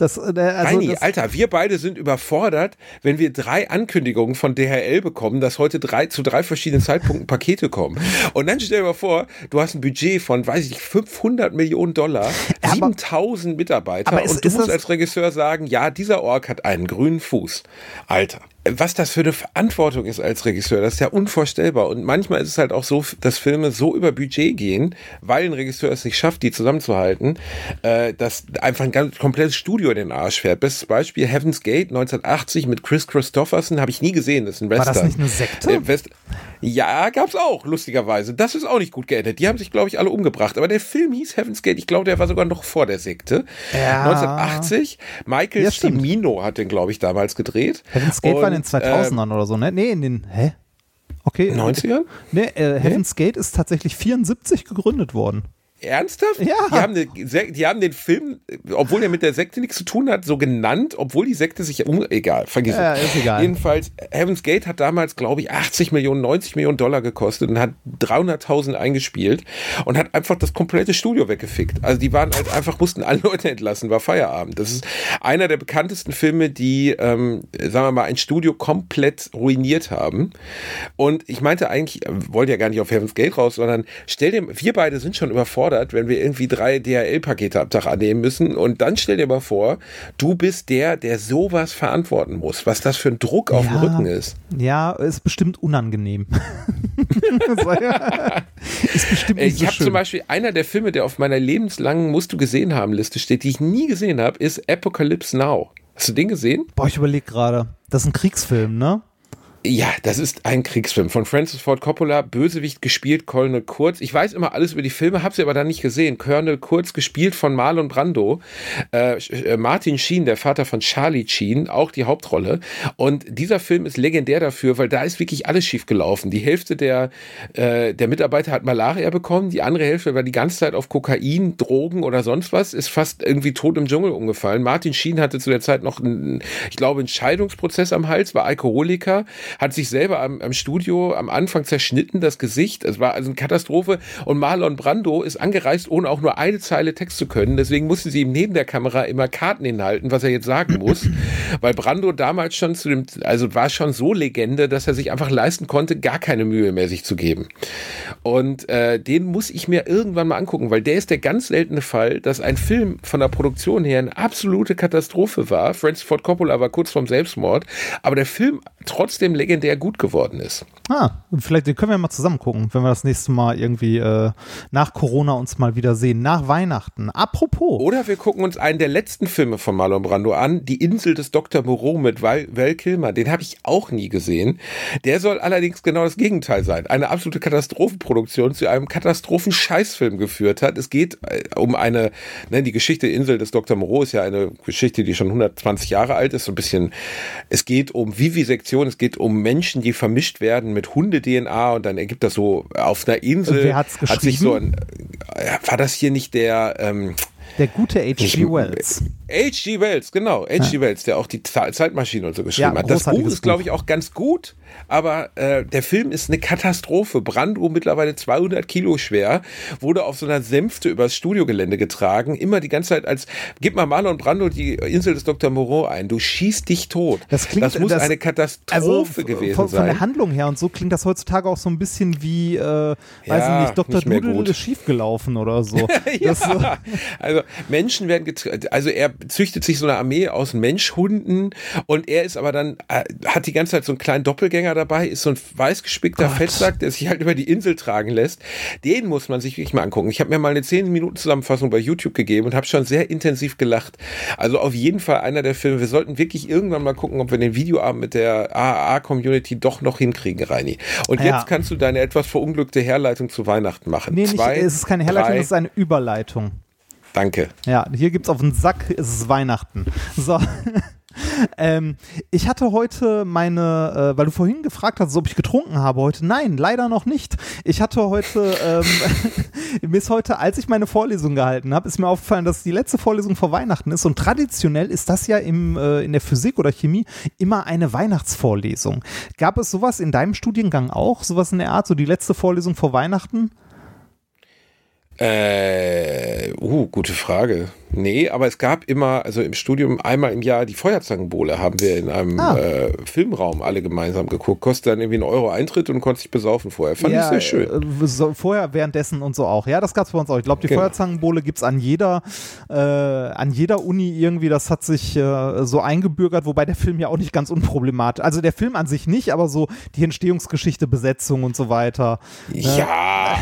das, äh, also Reini, das, Alter, wir beide sind überfordert, wenn wir drei Ankündigungen von DHL bekommen, dass heute drei zu drei verschiedenen Zeitpunkten Pakete kommen. Und dann stell dir mal vor, du hast ein Budget von, weiß ich nicht, 500 Millionen Dollar, Aber- 7000 Mitarbeiter Aber ist- und du musst als Regisseur sagen, ja, dieser Org hat einen grünen Fuß. Alter. Was das für eine Verantwortung ist als Regisseur, das ist ja unvorstellbar. Und manchmal ist es halt auch so, dass Filme so über Budget gehen, weil ein Regisseur es nicht schafft, die zusammenzuhalten, äh, dass einfach ein ganz komplettes Studio in den Arsch fährt. Bestes Beispiel Heaven's Gate 1980 mit Chris Christopherson, habe ich nie gesehen, das ist ein war Western. das nicht eine Sekte? Äh, West Ja, gab's auch, lustigerweise. Das ist auch nicht gut geendet. Die haben sich, glaube ich, alle umgebracht. Aber der Film hieß Heaven's Gate. Ich glaube, der war sogar noch vor der Sekte. Ja. 1980. Michael Ja. Cimino hat den, glaube ich, damals gedreht. Heaven's Gate war in den Und, 2000ern oder so, ne? Nee, in den, hä? Okay. Äh, 90ern? Nee, äh, Heaven's Gate ist tatsächlich 74 gegründet worden. Ernsthaft? Ja. Die haben, eine, die haben den Film, obwohl er mit der Sekte nichts zu tun hat, so genannt, obwohl die Sekte sich um. Egal, vergiss Ja, es. ist egal. Jedenfalls, Heaven's Gate hat damals, glaube ich, 80 Millionen, 90 Millionen Dollar gekostet und hat 300.000 eingespielt und hat einfach das komplette Studio weggefickt. Also die waren halt einfach, mussten alle Leute entlassen, war Feierabend. Das ist einer der bekanntesten Filme, die, ähm, sagen wir mal, ein Studio komplett ruiniert haben. Und ich meinte eigentlich, äh, wollte ja gar nicht auf Heaven's Gate raus, sondern stell dir, wir beide sind schon überfordert, wenn wir irgendwie drei DHL-Pakete am Tag annehmen müssen. Und dann stell dir mal vor, du bist der, der sowas verantworten muss, was das für ein Druck auf dem Ja. Rücken ist. Ja, ist bestimmt unangenehm. <laughs> Ist bestimmt nicht Ich so habe zum Beispiel einer der Filme, der auf meiner lebenslangen Musst du gesehen haben Liste steht, die ich nie gesehen habe, ist Apocalypse Now. Hast du den gesehen? Boah, ich überlege gerade. Das ist ein Kriegsfilm, ne? Ja, das ist ein Kriegsfilm von Francis Ford Coppola, Bösewicht gespielt, Colonel Kurz. Ich weiß immer alles über die Filme, habe sie aber dann nicht gesehen. Colonel Kurz gespielt von Marlon Brando, äh, äh, Martin Sheen, der Vater von Charlie Sheen, auch die Hauptrolle. Und dieser Film ist legendär dafür, weil da ist wirklich alles schief gelaufen. Die Hälfte der, äh, der Mitarbeiter hat Malaria bekommen, die andere Hälfte war die ganze Zeit auf Kokain, Drogen oder sonst was, ist fast irgendwie tot im Dschungel umgefallen. Martin Sheen hatte zu der Zeit noch, einen, ich glaube, einen Scheidungsprozess am Hals, war Alkoholiker, hat sich selber am, am Studio am Anfang zerschnitten, das Gesicht. Es war also eine Katastrophe. Und Marlon Brando ist angereist, ohne auch nur eine Zeile Text zu können. Deswegen musste sie ihm neben der Kamera immer Karten hinhalten, was er jetzt sagen muss. <laughs> Weil Brando damals schon zu dem, also war schon so Legende, dass er sich einfach leisten konnte, gar keine Mühe mehr sich zu geben. Und äh, den muss ich mir irgendwann mal angucken, weil der ist der ganz seltene Fall, dass ein Film von der Produktion her eine absolute Katastrophe war. Francis Ford Coppola war kurz vorm Selbstmord, aber der Film trotzdem legendär gut geworden ist. Ah, vielleicht können wir mal zusammen gucken, wenn wir das nächste Mal irgendwie äh, nach Corona uns mal wieder sehen, nach Weihnachten. Apropos. Oder wir gucken uns einen der letzten Filme von Marlon Brando an, Die Insel des Dr. Moreau mit Val, Val Kilmer. Den habe ich auch nie gesehen. Der soll allerdings genau das Gegenteil sein. Eine absolute Katastrophenproduktion zu einem Katastrophen-Scheißfilm geführt hat. Es geht äh, um eine, ne, die Geschichte Insel des Dr. Moreau ist ja eine Geschichte, die schon 120 Jahre alt ist. So ein bisschen, es geht um Vivisektion, es geht um Menschen, die vermischt werden mit Hunde-DNA und dann ergibt das so auf einer Insel. Wer hat's Hat sich so geschrieben? ein, äh, war das hier nicht der, ähm, Der gute H.G. Wells. H.G. Wells, genau. H.G. Wells, der auch die Ze- Zeitmaschine und so geschrieben Ja, hat. Das Buch ist, glaube ich, auch ganz gut, aber äh, der Film ist eine Katastrophe. Brando mittlerweile 200 Kilo schwer, wurde auf so einer Sänfte übers Studiogelände getragen, immer die ganze Zeit als, gib mal Marlon Brando die Insel des Dr. Moreau ein, du schießt dich tot. Das klingt- das muss das- eine Katastrophe Also gewesen von, von sein. der Handlung her und so klingt das heutzutage auch so ein bisschen wie, äh, weiß Ja, ich nicht, Dr. nicht Doodle ist schiefgelaufen oder so. <laughs> ja, Das, also Menschen werden getrennt, also er züchtet sich so eine Armee aus Menschhunden und er ist aber dann, äh, hat die ganze Zeit so einen kleinen Doppelgänger dabei, ist so ein weißgespickter Gott. Fettsack, der sich halt über die Insel tragen lässt. Den muss man sich wirklich mal angucken. Ich habe mir mal eine 10 Minuten Zusammenfassung bei YouTube gegeben und habe schon sehr intensiv gelacht. Also auf jeden Fall einer der Filme. Wir sollten wirklich irgendwann mal gucken, ob wir den Videoabend mit der AAA-Community doch noch hinkriegen, Reini. Und Ja. jetzt kannst du deine etwas verunglückte Herleitung zu Weihnachten machen. nee, nicht, Zwei, es ist keine Herleitung, drei, es ist eine Überleitung. Danke. Ja, hier gibt's auf den Sack, es ist Weihnachten. So. <laughs> ähm, ich hatte heute meine, äh, weil du vorhin gefragt hast, ob ich getrunken habe heute. Nein, leider noch nicht. Ich hatte heute, ähm, <laughs> mir ist heute, als ich meine Vorlesung gehalten habe, ist mir aufgefallen, dass die letzte Vorlesung vor Weihnachten ist und traditionell ist das ja im, äh, in der Physik oder Chemie immer eine Weihnachtsvorlesung. Gab es sowas in deinem Studiengang auch? Sowas in der Art, so die letzte Vorlesung vor Weihnachten? Äh, uh, gute Frage. Nee, aber es gab immer, also im Studium einmal im Jahr die Feuerzangenbowle haben wir in einem Ah. äh, Filmraum alle gemeinsam geguckt. Kostet dann irgendwie einen Euro Eintritt und konnte sich besaufen vorher. Fand ich sehr schön. Äh, so, vorher, währenddessen und so auch. Ja, das gab's bei uns auch. Ich glaube, die Genau. Feuerzangenbowle gibt's an jeder, äh, an jeder Uni irgendwie. Das hat sich äh, so eingebürgert, wobei der Film ja auch nicht ganz unproblematisch. Also der Film an sich nicht, aber so die Entstehungsgeschichte, Besetzung und so weiter. Ja,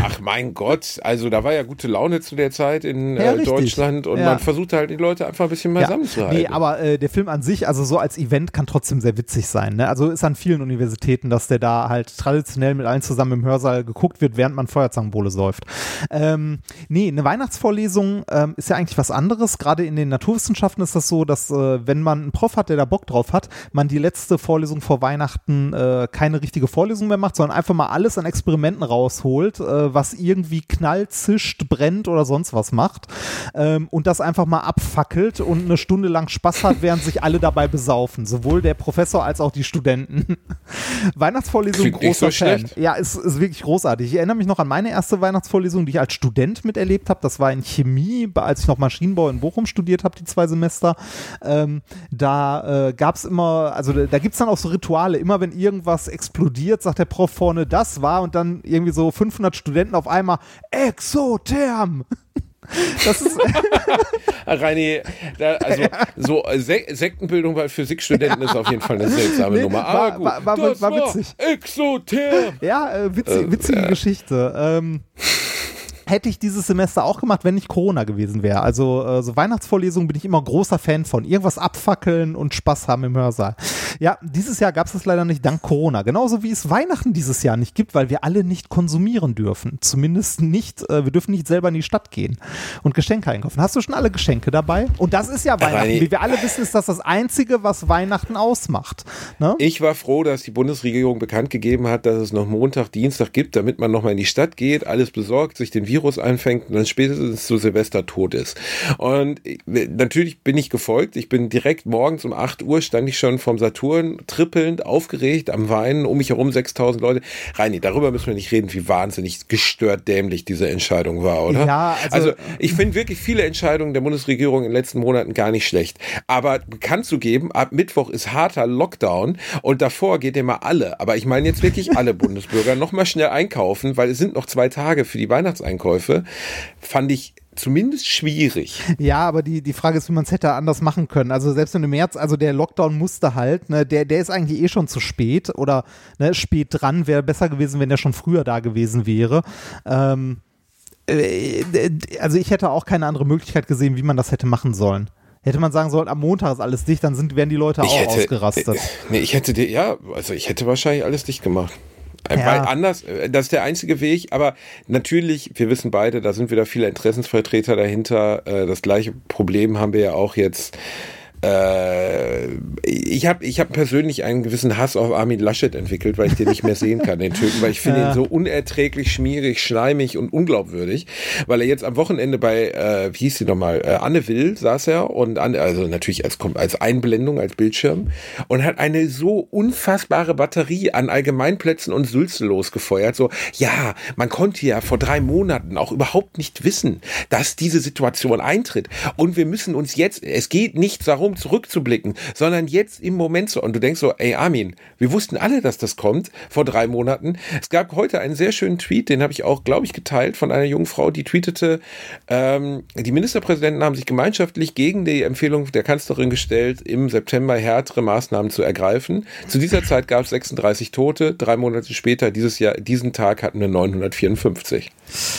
ach mein Gott. Also da war ja gute Laune zu der Zeit in Ja, äh, richtig. Deutschland und Ja. man und versucht halt die Leute einfach ein bisschen beisammen zu halten. Nee, aber äh, der Film an sich, also so als Event, kann trotzdem sehr witzig sein. Ne? Also ist an vielen Universitäten, dass der da halt traditionell mit allen zusammen im Hörsaal geguckt wird, während man Feuerzangenbowle säuft. Ähm, nee, eine Weihnachtsvorlesung ähm, ist ja eigentlich was anderes. Gerade in den Naturwissenschaften ist das so, dass äh, wenn man einen Prof hat, der da Bock drauf hat, man die letzte Vorlesung vor Weihnachten äh, keine richtige Vorlesung mehr macht, sondern einfach mal alles an Experimenten rausholt, äh, was irgendwie knallt, zischt, brennt oder sonst was macht. Ähm, und das einfach mal abfackelt und eine Stunde lang Spaß hat, während sich alle dabei besaufen. Sowohl der Professor als auch die Studenten. <laughs> Weihnachtsvorlesung, Klingt großer so Fan. schlecht. Ja, ist, ist wirklich großartig. Ich erinnere mich noch an meine erste Weihnachtsvorlesung, die ich als Student miterlebt habe. Das war in Chemie, als ich noch Maschinenbau in Bochum studiert habe, die zwei Semester. Ähm, da äh, gab es immer, also da, da gibt es dann auch so Rituale. Immer wenn irgendwas explodiert, sagt der Prof vorne, das war und dann irgendwie so 500 Studenten auf einmal Exotherm. <laughs> Das ist, Reini, da, also so äh, Se Sektenbildung bei Physikstudenten ist auf jeden Fall eine seltsame Nee, Nummer. war- Aber gut, war- war- war witzig. Exotherm. Ja, äh, witzig, Äh, witzige äh. Geschichte. Ähm, hätte ich dieses Semester auch gemacht, wenn nicht Corona gewesen wäre. Also äh, so Weihnachtsvorlesungen bin ich immer großer Fan von. Irgendwas abfackeln und Spaß haben im Hörsaal. Ja, dieses Jahr gab es das leider nicht dank Corona. Genauso wie es Weihnachten dieses Jahr nicht gibt, weil wir alle nicht konsumieren dürfen. Zumindest nicht, äh, wir dürfen nicht selber in die Stadt gehen und Geschenke einkaufen. Hast du schon alle Geschenke dabei? Und das ist ja Weihnachten. Reini- Wie wir alle wissen, ist das das Einzige, was Weihnachten ausmacht. Ne? Ich war froh, dass die Bundesregierung bekannt gegeben hat, dass es noch Montag, Dienstag gibt, damit man nochmal in die Stadt geht, alles besorgt, sich den Virus einfängt und dann spätestens zu Silvester tot ist. Und ich- natürlich bin ich gefolgt. Ich bin direkt morgens um 8 Uhr stand ich schon vom Saturn, trippelnd, aufgeregt, am Weinen, um mich herum 6000 Leute. Reini, darüber müssen wir nicht reden, wie wahnsinnig gestört dämlich diese Entscheidung war, oder? Ja, also- ich finde wirklich viele Entscheidungen der Bundesregierung in den letzten Monaten gar nicht schlecht. Aber bekannt zu geben, ab Mittwoch ist harter Lockdown und davor geht immer alle, aber ich meine jetzt wirklich alle Bundesbürger, nochmal schnell einkaufen, weil es sind noch zwei Tage für die Weihnachtseinkäufe, fand ich zumindest schwierig. Ja, aber die, die Frage ist, wie man es hätte anders machen können. Also selbst wenn im März, also der Lockdown musste halt, ne, der, der ist eigentlich eh schon zu spät oder ne, spät dran, wäre besser gewesen, wenn der schon früher da gewesen wäre. Ähm, äh, also ich hätte auch keine andere Möglichkeit gesehen, wie man das hätte machen sollen. Hätte man sagen sollen, am Montag ist alles dicht, dann sind, wären die Leute auch ausgerastet. äh, Nee, ich hätte dir, ja, also ich hätte wahrscheinlich alles dicht gemacht. Ja. Weil anders, äh, das ist der einzige Weg, aber natürlich, wir wissen beide, da sind wieder viele Interessensvertreter dahinter. Äh, Das gleiche Problem haben wir ja auch jetzt. Äh, ich habe ich hab persönlich einen gewissen Hass auf Armin Laschet entwickelt, weil ich den nicht mehr sehen kann, den Typen, weil ich finde <laughs> Ja. ihn so unerträglich, schmierig, schleimig und unglaubwürdig, weil er jetzt am Wochenende bei, äh, wie hieß sie nochmal, äh, Anne Will saß er und Anne, also natürlich als, als Einblendung, als Bildschirm und hat eine so unfassbare Batterie an Allgemeinplätzen und Sülze losgefeuert, so, ja, man konnte ja vor drei Monaten auch überhaupt nicht wissen, dass diese Situation eintritt. Und wir müssen uns jetzt, es geht nicht darum, zurückzublicken, sondern jetzt im Moment so. Und du denkst so, ey Armin, wir wussten alle, dass das kommt vor drei Monaten. Es gab heute einen sehr schönen Tweet, den habe ich auch, glaube ich, geteilt von einer jungen Frau, die tweetete, ähm, die Ministerpräsidenten haben sich gemeinschaftlich gegen die Empfehlung der Kanzlerin gestellt, im September härtere Maßnahmen zu ergreifen. Zu dieser Zeit gab es 36 Tote. Drei Monate später, dieses Jahr, diesen Tag hatten wir 954.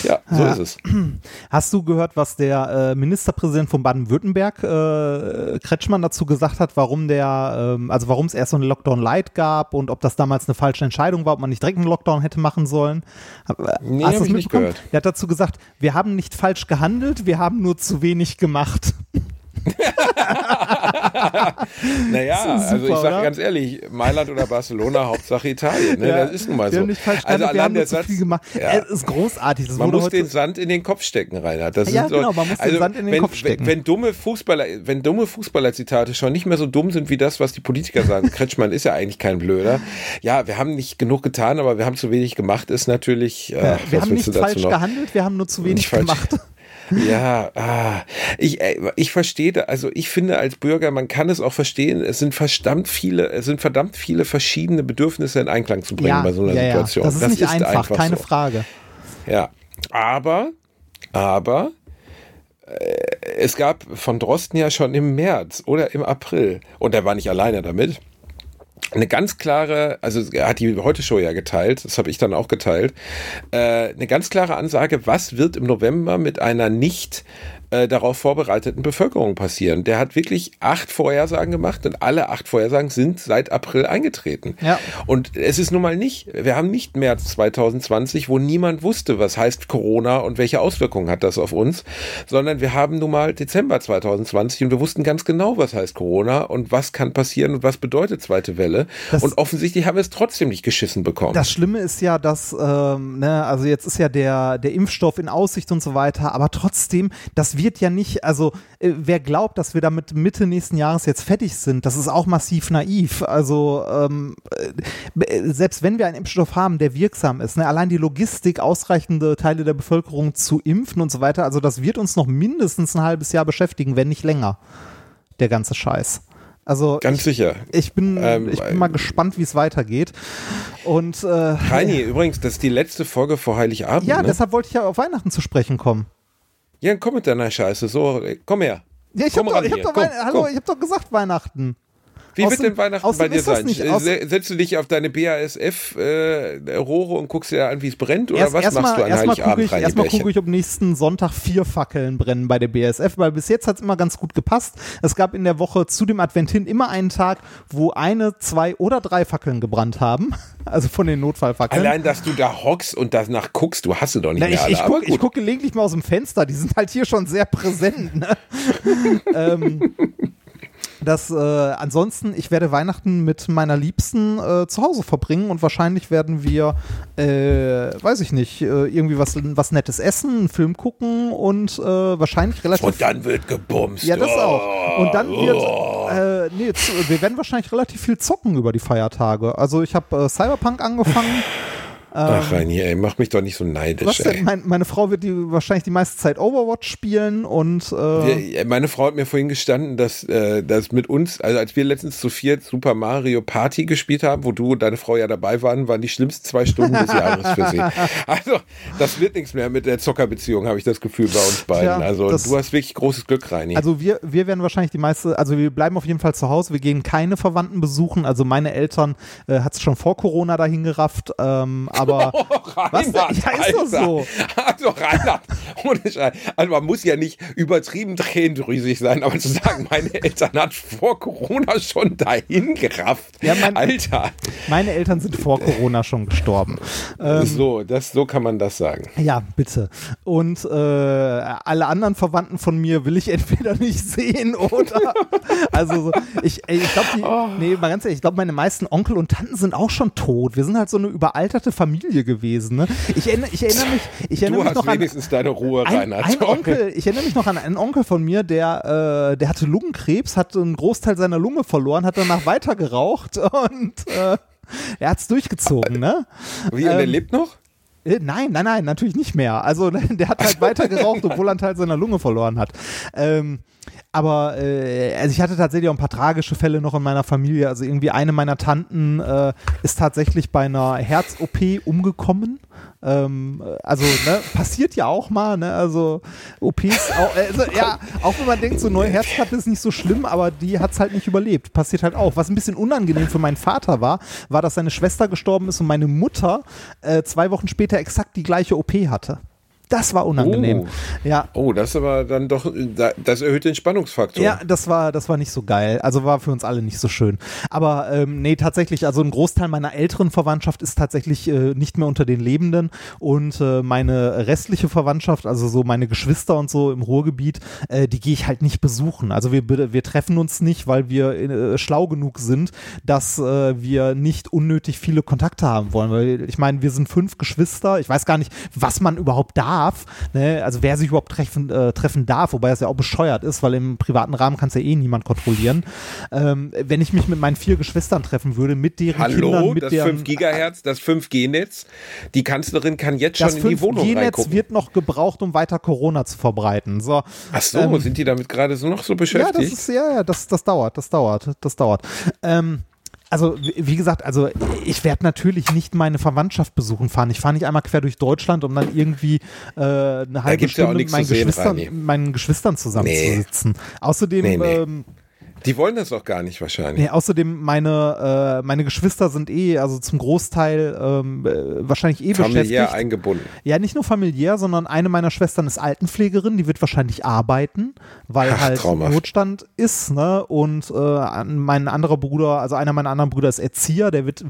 Ja, so Ja. ist es. <clears throat> Hast du gehört, was der äh, Ministerpräsident von Baden-Württemberg, äh, Kretschmann, dazu gesagt hat, warum der, ähm, also warum es erst so eine Lockdown Light gab und ob das damals eine falsche Entscheidung war, ob man nicht direkt einen Lockdown hätte machen sollen? Äh, Nee, hast hab ich nicht gehört. Er hat dazu gesagt, wir haben nicht falsch gehandelt, wir haben nur zu wenig gemacht. <laughs> Naja, also ich sage ganz ehrlich, Mailand oder Barcelona, Hauptsache Italien. Ne? Ja, das ist nun mal wir so. haben nicht falsch also gehandelt, wir allein haben der Satz, viel gemacht. Ja. Es ist großartig. Das man muss den Sand in den Kopf stecken, Reinhard. Das Ja, sind so, genau, man muss den also Sand in den wenn, Kopf stecken. Wenn, wenn dumme Fußballer, wenn dumme Fußballerzitate schon nicht mehr so dumm sind wie das, was die Politiker sagen. <laughs> Kretschmann ist ja eigentlich kein Blöder. Ja, wir haben nicht genug getan, aber wir haben zu wenig gemacht, ist natürlich. Äh, äh, wir was haben nicht falsch gehandelt, wir haben nur zu wenig gemacht. <laughs> Ja, ah, ich, äh, ich verstehe, also ich finde als Bürger, man kann es auch verstehen, es sind verdammt viele, es sind verdammt viele verschiedene Bedürfnisse in Einklang zu bringen bei so einer ja, ja. Situation. Das ist nicht einfach, keine so. Frage. Ja, aber, aber äh, es gab von Drosten ja schon im März oder im April, und er war nicht alleine damit, eine ganz klare, also hat die heute Show ja geteilt, das habe ich dann auch geteilt, äh, eine ganz klare Ansage, was wird im November mit einer nicht äh, darauf vorbereiteten Bevölkerung passieren. Der hat wirklich acht Vorhersagen gemacht und alle acht Vorhersagen sind seit April eingetreten. Ja. Und es ist nun mal nicht, wir haben nicht März 2020, wo niemand wusste, was heißt Corona und welche Auswirkungen hat das auf uns, sondern wir haben nun mal Dezember 2020 und wir wussten ganz genau, was heißt Corona und was kann passieren und was bedeutet zweite Welle. Das- und offensichtlich haben wir es trotzdem nicht geschissen bekommen. Das Schlimme ist ja, dass, ähm, ne, also jetzt ist ja der, der Impfstoff in Aussicht und so weiter, aber trotzdem, das wird ja nicht, also äh, wer glaubt, dass wir damit Mitte nächsten Jahres jetzt fertig sind, das ist auch massiv naiv. Also ähm, äh, selbst wenn wir einen Impfstoff haben, der wirksam ist, ne, allein die Logistik, ausreichende Teile der Bevölkerung zu impfen und so weiter, also das wird uns noch mindestens ein halbes Jahr beschäftigen, wenn nicht länger, der ganze Scheiß. Also Ganz ich, sicher. ich bin, Ähm, ich bin mal gespannt, wie es weitergeht. Und äh, Heini, <laughs> übrigens, das ist die letzte Folge vor Heiligabend. ja, ne? deshalb wollte ich ja auf Weihnachten zu sprechen kommen. Ja, komm mit deiner Scheiße. So, komm her. Ja, ich Komm habe doch, ich hab doch, Komm, hallo, komm. ich hab doch gesagt Weihnachten. Wie wird denn Weihnachten bei dir sein? nicht Äh, Setzt du dich auf deine BASF-Rohre und guckst dir an, wie es brennt? Oder Erst- was erstmal- machst du an erstmal Heiligabend, gucke ich, Reini erstmal gucke ich, ob nächsten Sonntag vier Fackeln brennen bei der BASF, weil bis jetzt hat es immer ganz gut gepasst. Es gab in der Woche zu dem Advent hin immer einen Tag, wo eine, zwei oder drei Fackeln gebrannt haben. <laughs> Also von den Notfallfackeln. Allein, dass du da hockst und danach guckst, du hast sie doch nicht Na, mehr ich, ich gucke guck gelegentlich mal aus dem Fenster, die sind halt hier schon sehr präsent. Ne? <laughs> ähm, das, äh, ansonsten, ich werde Weihnachten mit meiner Liebsten äh, zu Hause verbringen und wahrscheinlich werden wir, äh, weiß ich nicht, äh, irgendwie was, was Nettes essen, einen Film gucken und äh, wahrscheinlich relativ. und dann wird gebumst. ja, das auch. Und dann wird, Oh. äh, nee, wir werden wahrscheinlich relativ viel zocken über die Feiertage. Also ich habe äh, Cyberpunk angefangen. <laughs> Ach, Reini, ey, mach mich doch nicht so neidisch, Was denn? Mein, meine Frau wird die wahrscheinlich die meiste Zeit Overwatch spielen und äh, Wir, meine Frau hat mir vorhin gestanden, dass, äh, dass mit uns, also als wir letztens zu viert Super Mario Party gespielt haben, wo du und deine Frau ja dabei waren, waren die schlimmsten zwei Stunden des Jahres für sie. <laughs> Also, das wird nichts mehr mit der Zockerbeziehung, habe ich das Gefühl bei uns beiden. Tja, also, du hast wirklich großes Glück, Reini. also wir, wir werden wahrscheinlich die meiste, also wir bleiben auf jeden Fall zu Hause, wir gehen keine Verwandten besuchen, also meine Eltern äh, hat es schon vor Corona dahin gerafft, ähm, aber <laughs> was denn? Ja, ist doch so. Also, Reinhard, ohne Scheiß. Also, man muss ja nicht übertrieben tränendrüsig sein, aber zu sagen, meine Eltern hat vor Corona schon dahin gerafft. Ja, mein- Alter. meine Eltern sind vor Corona schon gestorben. Ähm, so, das, so kann man das sagen. Ja, bitte. Und äh, alle anderen Verwandten von mir will ich entweder nicht sehen oder. <laughs> Also so, ich, ich glaube, Oh. nee, mal ganz ehrlich, ich glaube, meine meisten Onkel und Tanten sind auch schon tot. Wir sind halt so eine überalterte Familie gewesen. Ne? Ich, erinnere, ich erinnere mich, ich erinnere Du mich hast noch an. wenigstens deine Ruhe, Ein, Reinhard. ein Onkel, ich erinnere mich noch an einen Onkel von mir, der, äh, der hatte Lungenkrebs, hat einen Großteil seiner Lunge verloren, hat danach weiter geraucht <laughs> und äh, er hat's durchgezogen, ne? Wie, und er ähm, lebt noch? Äh, Nein, nein, nein, natürlich nicht mehr. Also <laughs> der hat halt weiter geraucht, obwohl er einen Teil seiner Lunge verloren hat. Ähm, aber äh, also ich hatte tatsächlich auch ein paar tragische Fälle noch in meiner Familie. Also irgendwie eine meiner Tanten äh, ist tatsächlich bei einer Herz-OP umgekommen. Ähm, also ne, passiert ja auch mal, ne? Also OPs, auch, also, ja, auch wenn man denkt, so neue Herzklappe ist nicht so schlimm, aber die hat's halt nicht überlebt. Passiert halt auch. Was ein bisschen unangenehm für meinen Vater war, war, dass seine Schwester gestorben ist und meine Mutter äh, zwei Wochen später exakt die gleiche OP hatte. Das war unangenehm. Oh. Ja, Oh, das aber dann doch, das erhöht den Spannungsfaktor. ja, das war, das war nicht so geil. Also war für uns alle nicht so schön. Aber ähm, nee, tatsächlich, also ein Großteil meiner älteren Verwandtschaft ist tatsächlich äh, nicht mehr unter den Lebenden und äh, meine restliche Verwandtschaft, also so meine Geschwister und so im Ruhrgebiet, äh, die gehe ich halt nicht besuchen. Also wir, wir treffen uns nicht, weil wir äh, schlau genug sind, dass äh, wir nicht unnötig viele Kontakte haben wollen. Weil ich meine, wir sind fünf Geschwister. Ich weiß gar nicht, was man überhaupt darf. Ne? Also wer sich überhaupt treffen, äh, treffen darf, wobei das ja auch bescheuert ist, weil im privaten Rahmen kann es ja eh niemand kontrollieren. Ähm, wenn ich mich mit meinen vier Geschwistern treffen würde, mit deren Kindern, Hallo, mit das deren 5 Gigahertz, das 5G-Netz. Die Kanzlerin kann jetzt schon das in die Wohnung 5G-Netz reingucken. wird noch gebraucht, um weiter Corona zu verbreiten. So, Ach so, ähm, sind die damit gerade so noch so ja, beschäftigt? das ist, ja, ja, das, das dauert, das dauert, das dauert. Ähm, also, wie gesagt, also ich werde natürlich nicht meine Verwandtschaft besuchen fahren. Ich fahre nicht einmal quer durch Deutschland, um dann irgendwie äh, eine halbe ja Stunde mit meinen sehen, Geschwistern, Reini. meinen Geschwistern zusammenzusitzen. Außerdem, Nee, nee. Ähm, Die wollen das doch gar nicht wahrscheinlich. Nee, außerdem meine, äh, meine Geschwister sind eh, also zum Großteil ähm, äh, wahrscheinlich eh Familiär beschäftigt. eingebunden. Ja, nicht nur familiär, sondern eine meiner Schwestern ist Altenpflegerin, die wird wahrscheinlich arbeiten, weil Ach, halt traumhaft. Notstand ist, ne? Und äh, mein anderer Bruder, also einer meiner anderen Brüder ist Erzieher, der wird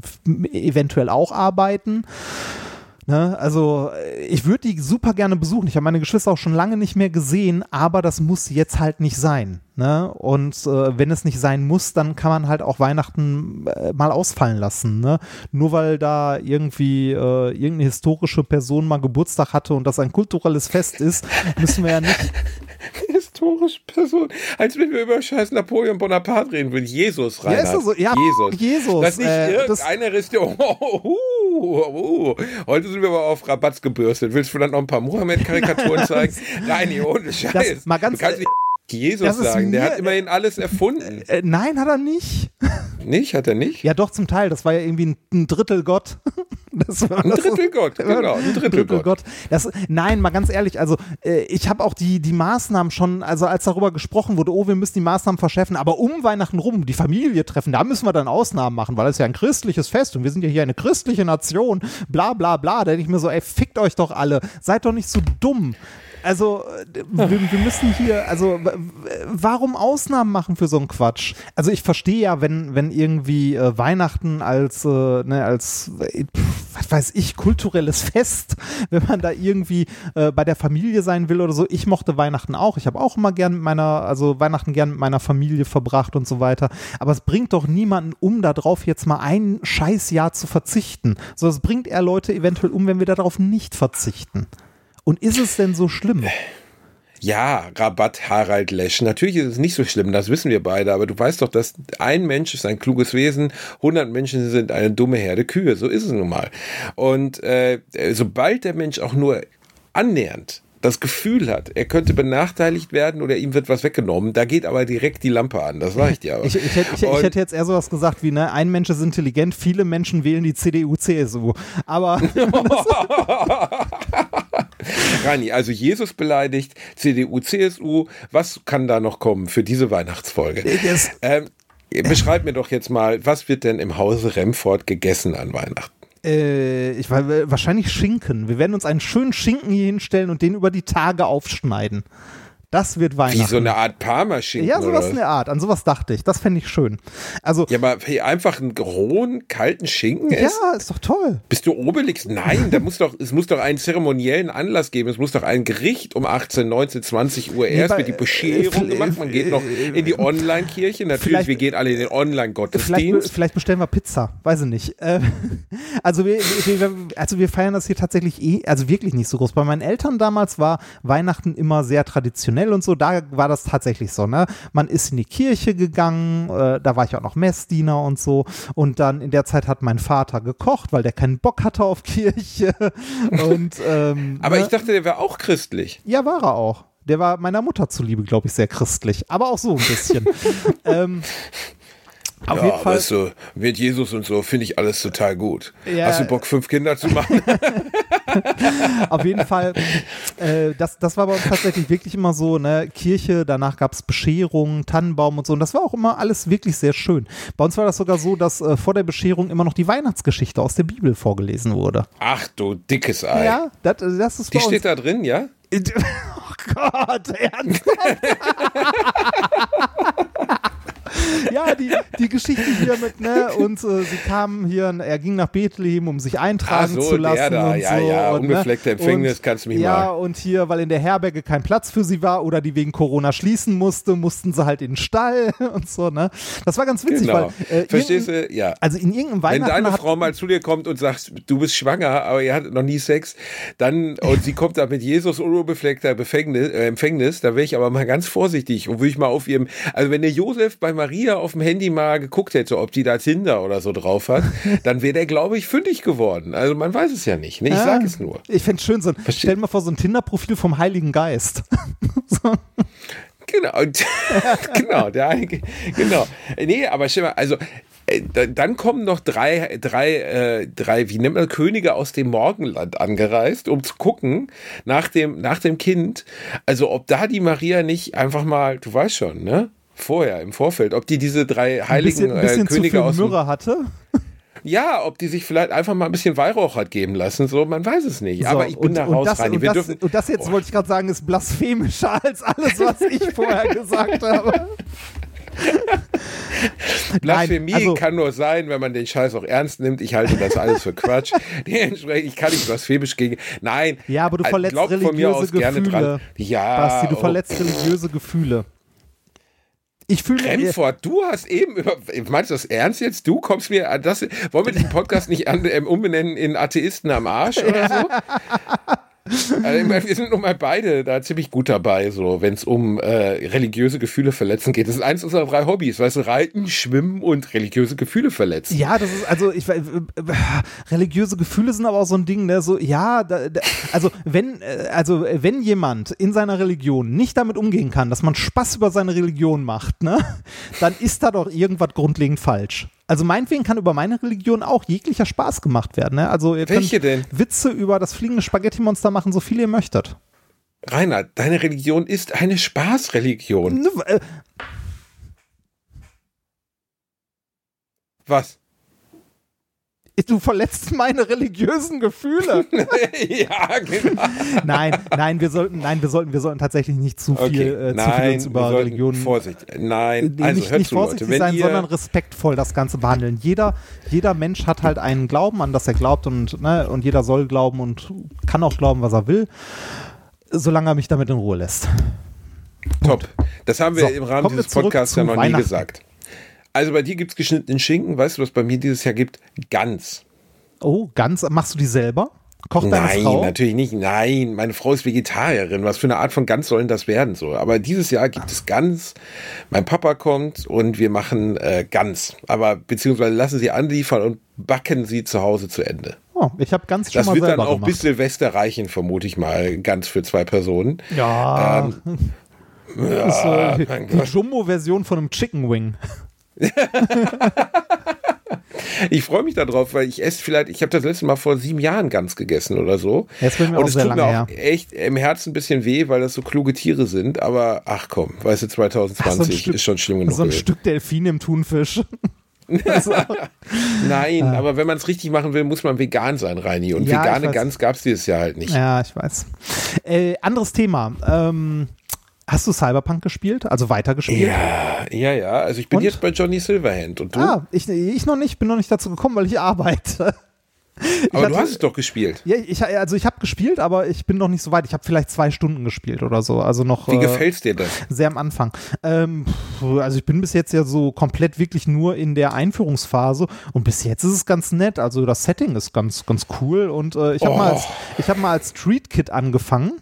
eventuell auch arbeiten. Ne? Also äh, ich würde die super gerne besuchen. Ich habe meine Geschwister auch schon lange nicht mehr gesehen, aber das muss jetzt halt nicht sein. Ne? Und äh, wenn es nicht sein muss, dann kann man halt auch Weihnachten äh, mal ausfallen lassen. Ne? Nur weil da irgendwie äh, irgendeine historische Person mal Geburtstag hatte und das ein kulturelles Fest ist, müssen wir ja nicht. <laughs> Historische Person. Als wenn wir über scheiß Napoleon Bonaparte reden würden. Jesus rein. Ja, ist das so? Ja, Jesus. Jesus, Das nicht äh, das- irgendeiner ist der. <laughs> Oh, oh, oh, oh. Heute sind wir aber auf Rabatz gebürstet. Willst du dann noch ein paar Mohammed-Karikaturen <laughs> zeigen? Nein, ohne Scheiß. mal ganz- du kannst nicht Jesus das sagen. Der hat immerhin alles erfunden. Äh, nein, hat er nicht. Nicht? Hat er nicht? Ja, doch, zum Teil. Das war ja irgendwie ein, ein Drittel Gott. <laughs> Das war, Ein Drittelgott, <laughs> genau, ein Drittelgott. Das, nein, mal ganz ehrlich, also äh, ich habe auch die, die Maßnahmen schon, also als darüber gesprochen wurde, oh, wir müssen die Maßnahmen verschärfen, aber um Weihnachten rum, die Familie treffen, da müssen wir dann Ausnahmen machen, weil es ja ein christliches Fest und wir sind ja hier eine christliche Nation, bla bla bla. Da denke ich mir so, ey, fickt euch doch alle, seid doch nicht so dumm. Also, äh, wir, wir müssen hier, also, warum Ausnahmen machen für so einen Quatsch? Also, ich verstehe ja, wenn, wenn irgendwie äh, Weihnachten als, äh, ne, als, äh, was weiß ich, kulturelles Fest, <laughs> wenn man da irgendwie äh, bei der Familie sein will oder so. Ich mochte Weihnachten auch. Ich habe auch immer gern mit meiner, also Weihnachten gern mit meiner Familie verbracht und so weiter. Aber es bringt doch niemanden um, darauf jetzt mal ein Scheißjahr zu verzichten. So, es bringt eher Leute eventuell um, wenn wir darauf nicht verzichten. Und ist es denn so schlimm? Ja, Rabatt Harald Lesch. Natürlich ist es nicht so schlimm, das wissen wir beide, aber du weißt doch, dass ein Mensch ist ein kluges Wesen, 100 Menschen sind eine dumme Herde Kühe, so ist es nun mal. Und äh, sobald der Mensch auch nur annähernd das Gefühl hat, er könnte benachteiligt werden oder ihm wird was weggenommen, da geht aber direkt die Lampe an, das sag ich dir aber. <laughs> Ich, ich, hätte, ich, ich hätte jetzt eher sowas gesagt wie, ne, ein Mensch ist intelligent, viele Menschen wählen die CDU, CSU. Aber <laughs> <laughs> <laughs> Rani, also Jesus beleidigt, CDU, CSU, was kann da noch kommen für diese Weihnachtsfolge? das, Ähm, beschreib mir doch jetzt mal, was wird denn im Hause Remford gegessen an Weihnachten? äh, ich war wahrscheinlich Schinken. Wir werden uns einen schönen Schinken hier hinstellen und den über die Tage aufschneiden. Das wird Weihnachten. Wie so eine Art Parmaschinken? ja, sowas oder? in der Art. An sowas dachte ich. Das fände ich schön. Also, Ja, aber hey, einfach einen rohen, kalten Schinken essen? ja, ist doch toll. Bist du Obelix? Nein, da muss doch, es muss doch einen zeremoniellen Anlass geben. Es muss doch ein Gericht um 18, 19, 20 Uhr erst bei- wird die Bescherung äh, gemacht. Man geht noch in die Online-Kirche. Natürlich, vielleicht- wir gehen alle in den Vielleicht, Online-Gottesdienst. vielleicht bestellen wir Pizza, weiß ich nicht. Äh, <laughs> also, wir, wir, also wir feiern das hier tatsächlich eh, also wirklich nicht so groß. Bei meinen Eltern damals war Weihnachten immer sehr traditionell und so. Da war das tatsächlich so. Ne? Man ist in die Kirche gegangen, äh, da war ich auch noch Messdiener und so. Und dann in der Zeit hat mein Vater gekocht, weil der keinen Bock hatte auf Kirche. <laughs> Und ähm, Aber ne? ich dachte, der wäre auch christlich. Ja, war er auch. Der war meiner Mutter zuliebe, glaube ich, sehr christlich. Aber auch so ein bisschen. <laughs> ähm, auf ja, jeden Fall. weißt du, mit Jesus und so finde ich alles total gut. Ja. Hast du Bock, fünf Kinder zu machen? <laughs> Auf jeden Fall, äh, das, das war bei uns tatsächlich wirklich immer so, ne, Kirche, danach gab es Bescherung, Tannenbaum und so. Und das war auch immer alles wirklich sehr schön. Bei uns war das sogar so, dass äh, vor der Bescherung immer noch die Weihnachtsgeschichte aus der Bibel vorgelesen wurde. Ach du dickes Ei. Ja, das, das ist Die steht da drin, ja? <laughs> Oh Gott, ernst? <laughs> <laughs> ja, die, die Geschichte hier mit, ne, <laughs> und äh, sie kamen hier, er ging nach Bethlehem, um sich eintragen so, zu lassen. da, und ja, so, ja, und, unbefleckte Empfängnis, und, kannst du mich Ja, mal. und hier, weil in der Herberge kein Platz für sie war oder die wegen Corona schließen musste, mussten sie halt in den Stall <laughs> und so, ne. Das war ganz witzig, Genau. weil, äh, Verstehst du? Ja. Also in irgendeinem Wenn Weihnachten deine hat, Frau mal zu dir kommt und sagt, du bist schwanger, aber ihr hattet noch nie Sex, dann, und sie kommt da mit Jesus unbefleckter Befängnis, äh, Empfängnis, da wäre ich aber mal ganz vorsichtig und würde ich mal auf ihrem, also wenn der Josef bei Maria auf dem Handy mal geguckt hätte, ob die da Tinder oder so drauf hat, <laughs> dann wäre der, glaube ich, fündig geworden. Also man weiß es ja nicht, ne? ich Ja, sage es nur. Ich fände schön, so ein, stell dir mal vor, so ein Tinder-Profil vom Heiligen Geist. <laughs> so. Genau, <laughs> genau, der einige, genau. Nee, aber stell mal, also äh, da- dann kommen noch drei, drei, äh, drei, wie nennt man, Könige aus dem Morgenland angereist, um zu gucken nach dem, nach dem Kind. Also ob da die Maria nicht einfach mal, du weißt schon, ne? Vorher, im Vorfeld, ob die diese drei heiligen ein bisschen, ein bisschen äh, Könige zu viel Myrrhe hatte. Ja, ob die sich vielleicht einfach mal ein bisschen Weihrauch hat geben lassen, so, man weiß es nicht. Aber ich bin und, da und raus, das, Reini. und, das, dürfen, und das jetzt wollte ich gerade sagen, ist blasphemischer <laughs> als alles, was ich vorher gesagt habe. <laughs> Blasphemie also- kann nur sein, wenn man den Scheiß auch ernst nimmt. Ich halte das alles für Quatsch. <laughs> Dementsprechend, ich kann nicht blasphemisch gegen. Nein. Ja, aber du äh, verletzt glaubt von religiöse mir aus gerne Gefühle. dran. Ja. Basti, du oh. verletzt religiöse Gefühle. Ich fühle mich. Remford, du hast eben über. Meinst du das ernst jetzt? Du kommst mir. an Das, wollen wir diesen Podcast nicht an, ähm, umbenennen in Atheisten am Arsch oder so? <laughs> Also, wir sind nun mal beide da ziemlich gut dabei, so wenn es um äh, religiöse Gefühle verletzen geht. Das ist eins unserer drei Hobbys, weißt du, Reiten, Schwimmen und religiöse Gefühle verletzen. Ja, das ist also ich äh, religiöse Gefühle sind aber auch so ein Ding, ne, so ja, da, da, also wenn äh, also wenn jemand in seiner Religion nicht damit umgehen kann, dass man Spaß über seine Religion macht, ne, dann ist da doch irgendwas grundlegend falsch. Also meinetwegen kann über meine Religion auch jeglicher Spaß gemacht werden, ne? Also ihr Welche könnt denn? Witze über das fliegende Spaghetti-Monster machen, so viel ihr möchtet. Rainer, deine Religion ist eine Spaßreligion. Ne, äh, Was? Du verletzt meine religiösen Gefühle. <laughs> ja, genau. nein, nein, wir sollten, nein, wir sollten, wir sollten tatsächlich nicht zu viel, Okay, äh, zu viel nein, uns über Religionen Vorsicht. Nein, Nee, also nicht, nicht zu, vorsichtig Leute. Sein, sondern respektvoll das Ganze behandeln. Jeder, jeder Mensch hat halt einen Glauben, an das er glaubt und, ne, und jeder soll glauben und kann auch glauben, was er will, solange er mich damit in Ruhe lässt. Top. Das haben wir So, im Rahmen dieses Podcasts ja noch nie gesagt. Also bei dir gibt es geschnittenen Schinken. Weißt du, was bei mir dieses Jahr gibt? Gans. Oh, ganz, machst du die selber? Kocht deine Nein, Frau? natürlich nicht. Nein, meine Frau ist Vegetarierin. Was für eine Art von Gans sollen das werden? So, aber dieses Jahr gibt es Gans. Mein Papa kommt und wir machen äh, Gans. Aber beziehungsweise lassen sie anliefern und backen sie zu Hause zu Ende. Oh, ich habe ganz schon Das wird dann auch gemacht. bis Silvester reichen, vermute ich mal, ganz für zwei Personen. ja, Ähm, <laughs> das ist äh, die. Jumbo-Version von einem Chicken Wing. <laughs> Ich freue mich darauf, weil ich esse vielleicht, ich habe das letzte Mal vor sieben Jahren Gans gegessen oder so. Jetzt bin ich Und auch es sehr tut mir auch echt im Herzen ein bisschen weh, weil das so kluge Tiere sind. Aber ach komm, weißt du, 2020 Stück- ist schon schlimm genug. So ein gewesen. Stück Delfin im Thunfisch. <laughs> Nein, aber wenn man es richtig machen will, muss man vegan sein, Reini. Und Ja, vegane. Gans gab es dieses Jahr halt nicht. Ja, ich weiß. Äh, anderes Thema. Ähm, hast du Cyberpunk gespielt? Also weitergespielt? Ja, ja, ja. Also ich bin Und? jetzt bei Johnny Silverhand. Und du? Ah, ich, ich noch nicht, bin noch nicht dazu gekommen, weil ich arbeite. Ich aber du hatte- hast es doch gespielt. Ja, ich, also ich habe gespielt, aber ich bin noch nicht so weit. Ich habe vielleicht zwei Stunden gespielt oder so. Also noch Wie äh, gefällt's dir das? sehr am Anfang. Ähm, also ich bin bis jetzt ja so komplett wirklich nur in der Einführungsphase und bis jetzt ist es ganz nett. Also das Setting ist ganz, ganz cool und äh, ich habe Oh. mal, als- ich hab mal als Street Kid angefangen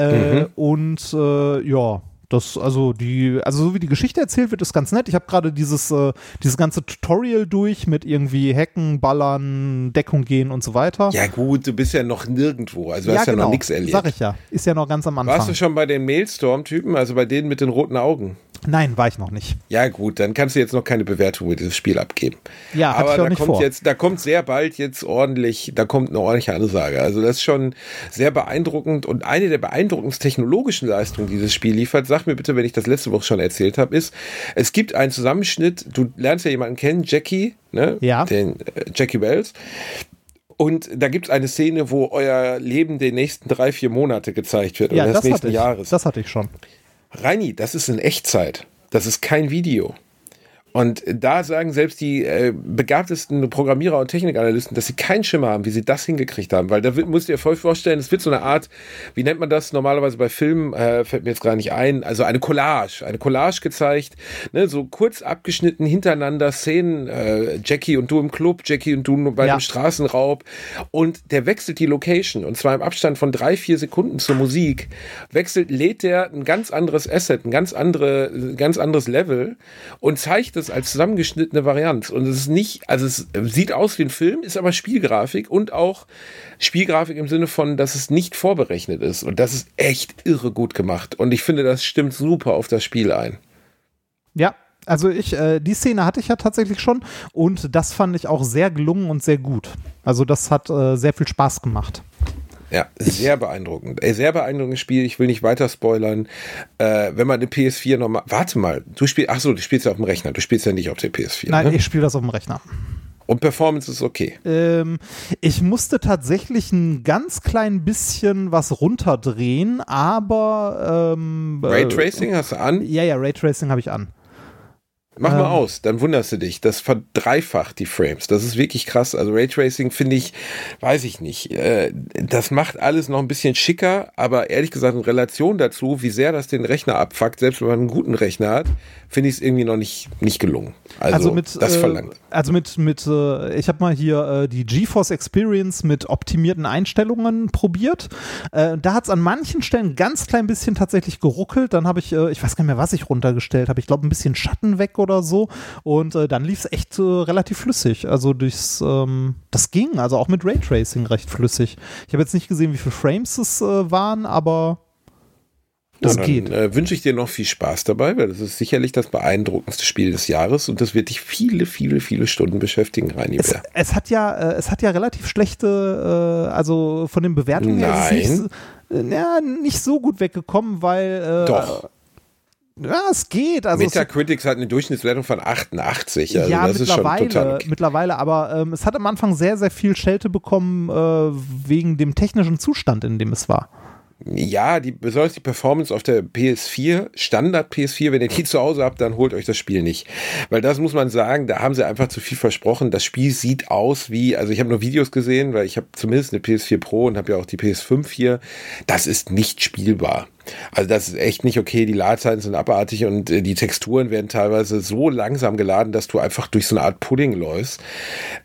äh, Mhm. und äh, ja. Das, also die, also so wie die Geschichte erzählt wird, ist ganz nett. Ich habe gerade dieses, äh, dieses ganze Tutorial durch mit irgendwie Hacken, Ballern, Deckung gehen und so weiter. Ja gut, du bist ja noch nirgendwo. Also du hast ja noch nichts erlebt. Sag ich ja. Ist ja noch ganz am Anfang. Warst du schon bei den Mailstorm-Typen, also bei denen mit den roten Augen? Nein, war ich noch nicht. Ja gut, dann kannst du jetzt noch keine Bewertung über dieses Spiel abgeben. Ja, aber da nicht kommt vor. jetzt, da kommt sehr bald jetzt ordentlich, da kommt eine ordentliche Ansage. Also das ist schon sehr beeindruckend und eine der beeindruckendsten technologischen Leistungen, die dieses Spiel liefert, sag mir bitte, wenn ich das letzte Woche schon erzählt habe, ist, es gibt einen Zusammenschnitt, du lernst ja jemanden kennen, Jackie, ne? Ja. Den äh, Jackie Wells. Und da gibt es eine Szene, wo euer Leben den nächsten drei, vier Monate gezeigt wird Ja, oder das des nächsten ich. Jahres. Das hatte ich schon. Reini, das ist in Echtzeit. Das ist kein Video. Und da sagen selbst die äh, begabtesten Programmierer und Technikanalysten, dass sie keinen Schimmer haben, wie sie das hingekriegt haben. Weil da musst du dir voll vorstellen, es wird so eine Art, wie nennt man das normalerweise bei Filmen, äh, fällt mir jetzt gar nicht ein, also eine Collage. Eine Collage gezeigt, ne, so kurz abgeschnitten hintereinander Szenen, äh, Jackie und du im Club, Jackie und du bei Ja. dem Straßenraub. Und der wechselt die Location und zwar im Abstand von drei, vier Sekunden zur Musik. Wechselt, lädt der ein ganz anderes Asset, ein ganz, andere, ganz anderes Level und zeigt es als zusammengeschnittene Variante. Und es ist nicht, also es sieht aus wie ein Film, ist aber Spielgrafik und auch Spielgrafik im Sinne von, dass es nicht vorberechnet ist. Und das ist echt irre gut gemacht. Und ich finde, das stimmt super auf das Spiel ein. Ja, also ich, äh, die Szene hatte ich ja tatsächlich schon und das fand ich auch sehr gelungen und sehr gut. Also das hat äh, sehr viel Spaß gemacht. Ja, sehr beeindruckend. Ey, sehr beeindruckendes Spiel. Ich will nicht weiter spoilern. Äh, wenn man eine PS4 nochmal. Warte mal, du spielst. Ach so, du spielst ja auf dem Rechner. Du spielst ja nicht auf der PS4. Nein, ne? ich spiele das auf dem Rechner. Und Performance ist okay. Ähm, ich musste tatsächlich ein ganz klein bisschen was runterdrehen, aber ähm, Raytracing hast du an? Ja, ja, Raytracing habe ich an. Mach mal Ähm. aus, dann wunderst du dich. Das verdreifacht die Frames. Das ist wirklich krass. Also Raytracing finde ich, weiß ich nicht. Äh, das macht alles noch ein bisschen schicker, aber ehrlich gesagt in Relation dazu, wie sehr das den Rechner abfuckt, selbst wenn man einen guten Rechner hat, finde ich es irgendwie noch nicht, nicht gelungen. Also, Also mit, das äh, verlangt. Also mit, mit äh, ich habe mal hier äh, die GeForce Experience mit optimierten Einstellungen probiert. Äh, da hat es an manchen Stellen ganz klein bisschen tatsächlich geruckelt. Dann habe ich, äh, ich weiß gar nicht mehr, was ich runtergestellt habe. Ich glaube, ein bisschen Schatten weg oder so. Und äh, dann lief es echt äh, relativ flüssig. Also durchs, ähm, das ging, also auch mit Raytracing recht flüssig. Ich habe jetzt nicht gesehen, wie viele Frames es äh, waren, aber das dann, geht. Äh, wünsche ich dir noch viel Spaß dabei, weil das ist sicherlich das beeindruckendste Spiel des Jahres und das wird dich viele, viele, viele Stunden beschäftigen, Reini Es, Bär. es hat ja, äh, es hat ja relativ schlechte, also von den Bewertungen her ist es nicht, so- ja, nicht so gut weggekommen, weil Doch. Ja, es geht. Also Metacritics hat eine Durchschnittswertung von 88. Also ja, das ist schon mittlerweile, total okay. mittlerweile, aber ähm, es hat am Anfang sehr, sehr viel Schelte bekommen äh, wegen dem technischen Zustand, in dem es war. Ja, die, besonders die Performance auf der PS4, Standard PS4, wenn ihr die zu Hause habt, dann holt euch das Spiel nicht. Weil das muss man sagen, da haben sie einfach zu viel versprochen. Das Spiel sieht aus wie, also ich habe nur Videos gesehen, weil ich habe zumindest eine PS4 Pro und habe ja auch die PS5 hier. Das ist nicht spielbar. Also das ist echt nicht okay. Die Ladezeiten sind abartig und äh, die Texturen werden teilweise so langsam geladen, dass du einfach durch so eine Art Pudding läufst.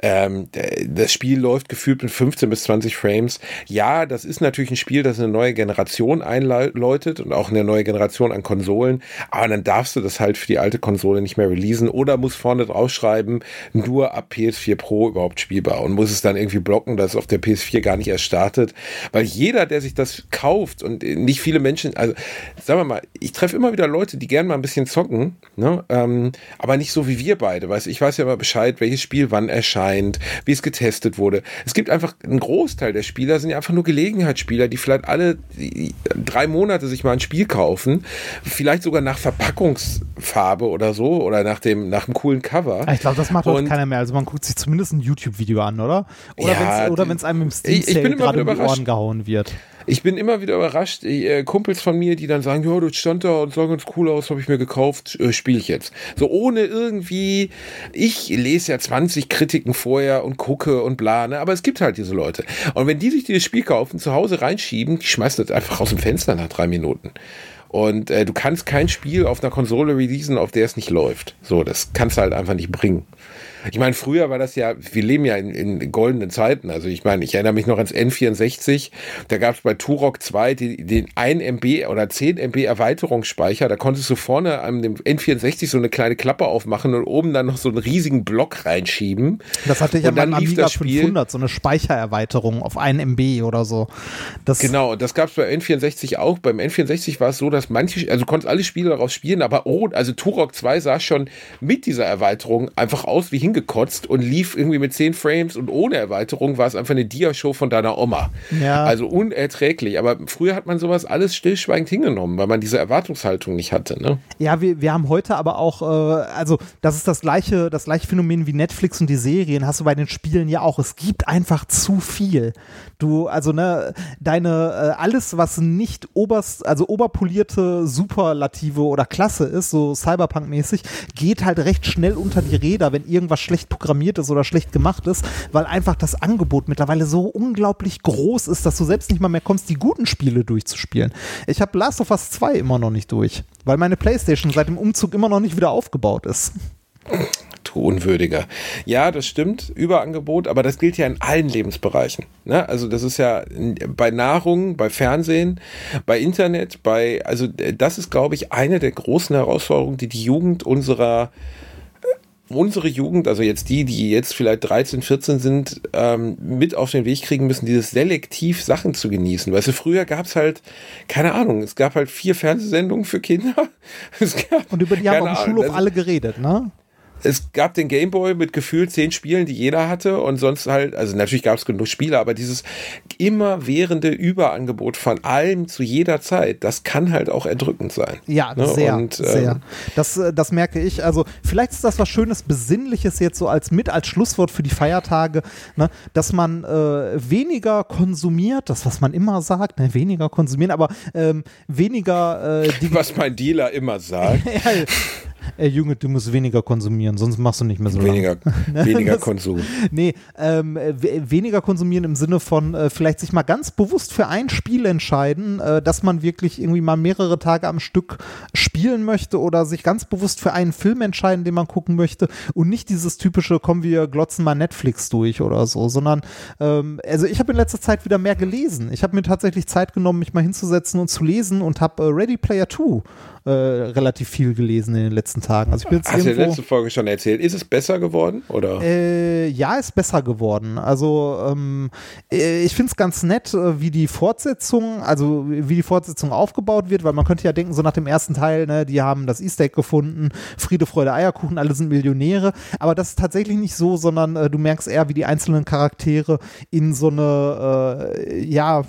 Ähm, das Spiel läuft gefühlt mit 15 bis 20 Frames. Ja, das ist natürlich ein Spiel, das eine neue Generation einläutet und auch eine neue Generation an Konsolen. Aber dann darfst du das halt für die alte Konsole nicht mehr releasen oder muss vorne draufschreiben, nur ab PS4 Pro überhaupt spielbar und muss es dann irgendwie blocken, dass es auf der PS4 gar nicht erst startet. Weil jeder, der sich das kauft und äh, nicht viele Menschen, also sagen wir mal, ich treffe immer wieder Leute, die gern mal ein bisschen zocken, ne? ähm, aber nicht so wie wir beide. Weißt, ich weiß ja immer Bescheid, welches Spiel wann erscheint, wie es getestet wurde. Es gibt einfach einen Großteil der Spieler sind ja einfach nur Gelegenheitsspieler, die vielleicht alle drei Monate sich mal ein Spiel kaufen, vielleicht sogar nach Verpackungsfarbe oder so oder nach dem nach einem coolen Cover. Ich glaube, das macht heute keiner mehr. Also man guckt sich zumindest ein YouTube-Video an, oder? Oder Ja, wenn es einem im Ich- ich bin Steam-Sale immer gerade um die. Ohren gehauen wird. Ich bin immer wieder überrascht, äh, Kumpels von mir, die dann sagen, ja, das stand da und sah ganz cool aus, habe ich mir gekauft, äh, spiele ich jetzt. So ohne irgendwie, ich lese ja 20 Kritiken vorher und gucke und bla, ne? aber es gibt halt diese Leute. Und wenn die sich dieses Spiel kaufen, zu Hause reinschieben, die schmeißen das einfach aus dem Fenster nach drei Minuten. Und äh, du kannst kein Spiel auf einer Konsole releasen, auf der es nicht läuft. So, das kannst du halt einfach nicht bringen. Ich meine, früher war das ja, wir leben ja in, in goldenen Zeiten. Also ich meine, ich erinnere mich noch ans N64. Da gab es bei Turok 2 die, den 1 MB oder 10 MB Erweiterungsspeicher. Da konntest du vorne an dem N64 so eine kleine Klappe aufmachen und oben dann noch so einen riesigen Block reinschieben. Das hatte ich dann lief Amiga das Spiel- 500, so eine Speichererweiterung auf 1 MB oder so. Das, Genau, das gab es bei N64 auch. Beim N64 war es so, dass manche, also du konntest alle Spiele daraus spielen, aber oh, also Turok 2 sah schon mit dieser Erweiterung einfach aus wie hingekotzt und lief irgendwie mit 10 Frames und ohne Erweiterung war es einfach eine Dia-Show von deiner Oma. Ja. Also unerträglich. Aber früher hat man sowas alles stillschweigend hingenommen, weil man diese Erwartungshaltung nicht hatte. Ne? Ja, wir, wir haben heute aber auch, äh, also das ist das gleiche, das gleiche Phänomen wie Netflix und die Serien, hast du bei den Spielen ja auch. Es gibt einfach zu viel. Du, also ne, deine, äh, alles, was nicht oberst, also oberpolierte Superlative oder Klasse ist, so Cyberpunk-mäßig, geht halt recht schnell unter die Räder, wenn irgendwas schlecht programmiert ist oder schlecht gemacht ist, weil einfach das Angebot mittlerweile so unglaublich groß ist, dass du selbst nicht mal mehr kommst, die guten Spiele durchzuspielen. Ich habe Last of Us 2 immer noch nicht durch, weil meine Playstation seit dem Umzug immer noch nicht wieder aufgebaut ist. Du Unwürdiger. Ja, das stimmt, Überangebot, aber das gilt ja in allen Lebensbereichen. Ne? Also das ist ja bei Nahrung, bei Fernsehen, bei Internet, bei, also äh, das ist, glaube ich, eine der großen Herausforderungen, die die Jugend unserer äh, unsere Jugend, also jetzt die, die jetzt vielleicht 13, 14 sind, ähm, mit auf den Weg kriegen müssen, dieses selektiv Sachen zu genießen. Weißt du, früher gab es halt, keine Ahnung, es gab halt vier Fernsehsendungen für Kinder. <laughs> Es gab, Und über die haben auf dem Ahnung, Schulhof also- alle geredet, ne? Es gab den Gameboy mit gefühlt zehn Spielen, die jeder hatte und sonst halt, also natürlich gab es genug Spiele, aber dieses immerwährende Überangebot von allem zu jeder Zeit, das kann halt auch erdrückend sein. Ja, ne? sehr, und, sehr. Ähm, Das, äh, das merke ich. Also vielleicht ist das was Schönes, Besinnliches jetzt so als mit als Schlusswort für die Feiertage, ne? dass man äh, weniger konsumiert, das was man immer sagt, ne? weniger konsumieren, aber ähm, weniger äh, die <laughs> was mein Dealer immer sagt. <laughs> <laughs> Ey, Junge, du musst weniger konsumieren, sonst machst du nicht mehr so lange. Weniger, <laughs> weniger Das- Konsum. Nee, ähm, we- weniger konsumieren im Sinne von äh, vielleicht sich mal ganz bewusst für ein Spiel entscheiden, äh, dass man wirklich irgendwie mal mehrere Tage am Stück spielen möchte oder sich ganz bewusst für einen Film entscheiden, den man gucken möchte und nicht dieses typische, komm, wir glotzen mal Netflix durch oder so, sondern ähm, also ich habe in letzter Zeit wieder mehr gelesen. Ich habe mir tatsächlich Zeit genommen, mich mal hinzusetzen und zu lesen und habe äh, Ready Player 2 äh, relativ viel gelesen in den letzten Tagen. Also ich bin jetzt Hast du in der letzten Folge schon erzählt? Ist es besser geworden? Oder? äh, ja, ist besser geworden. Also ähm, äh, ich finde es ganz nett, äh, wie die Fortsetzung, also wie die Fortsetzung aufgebaut wird, weil man könnte ja denken, so nach dem ersten Teil, ne, die haben das Easter Egg gefunden, Friede, Freude, Eierkuchen, alle sind Millionäre. Aber das ist tatsächlich nicht so, sondern äh, du merkst eher, wie die einzelnen Charaktere in so eine äh, ja,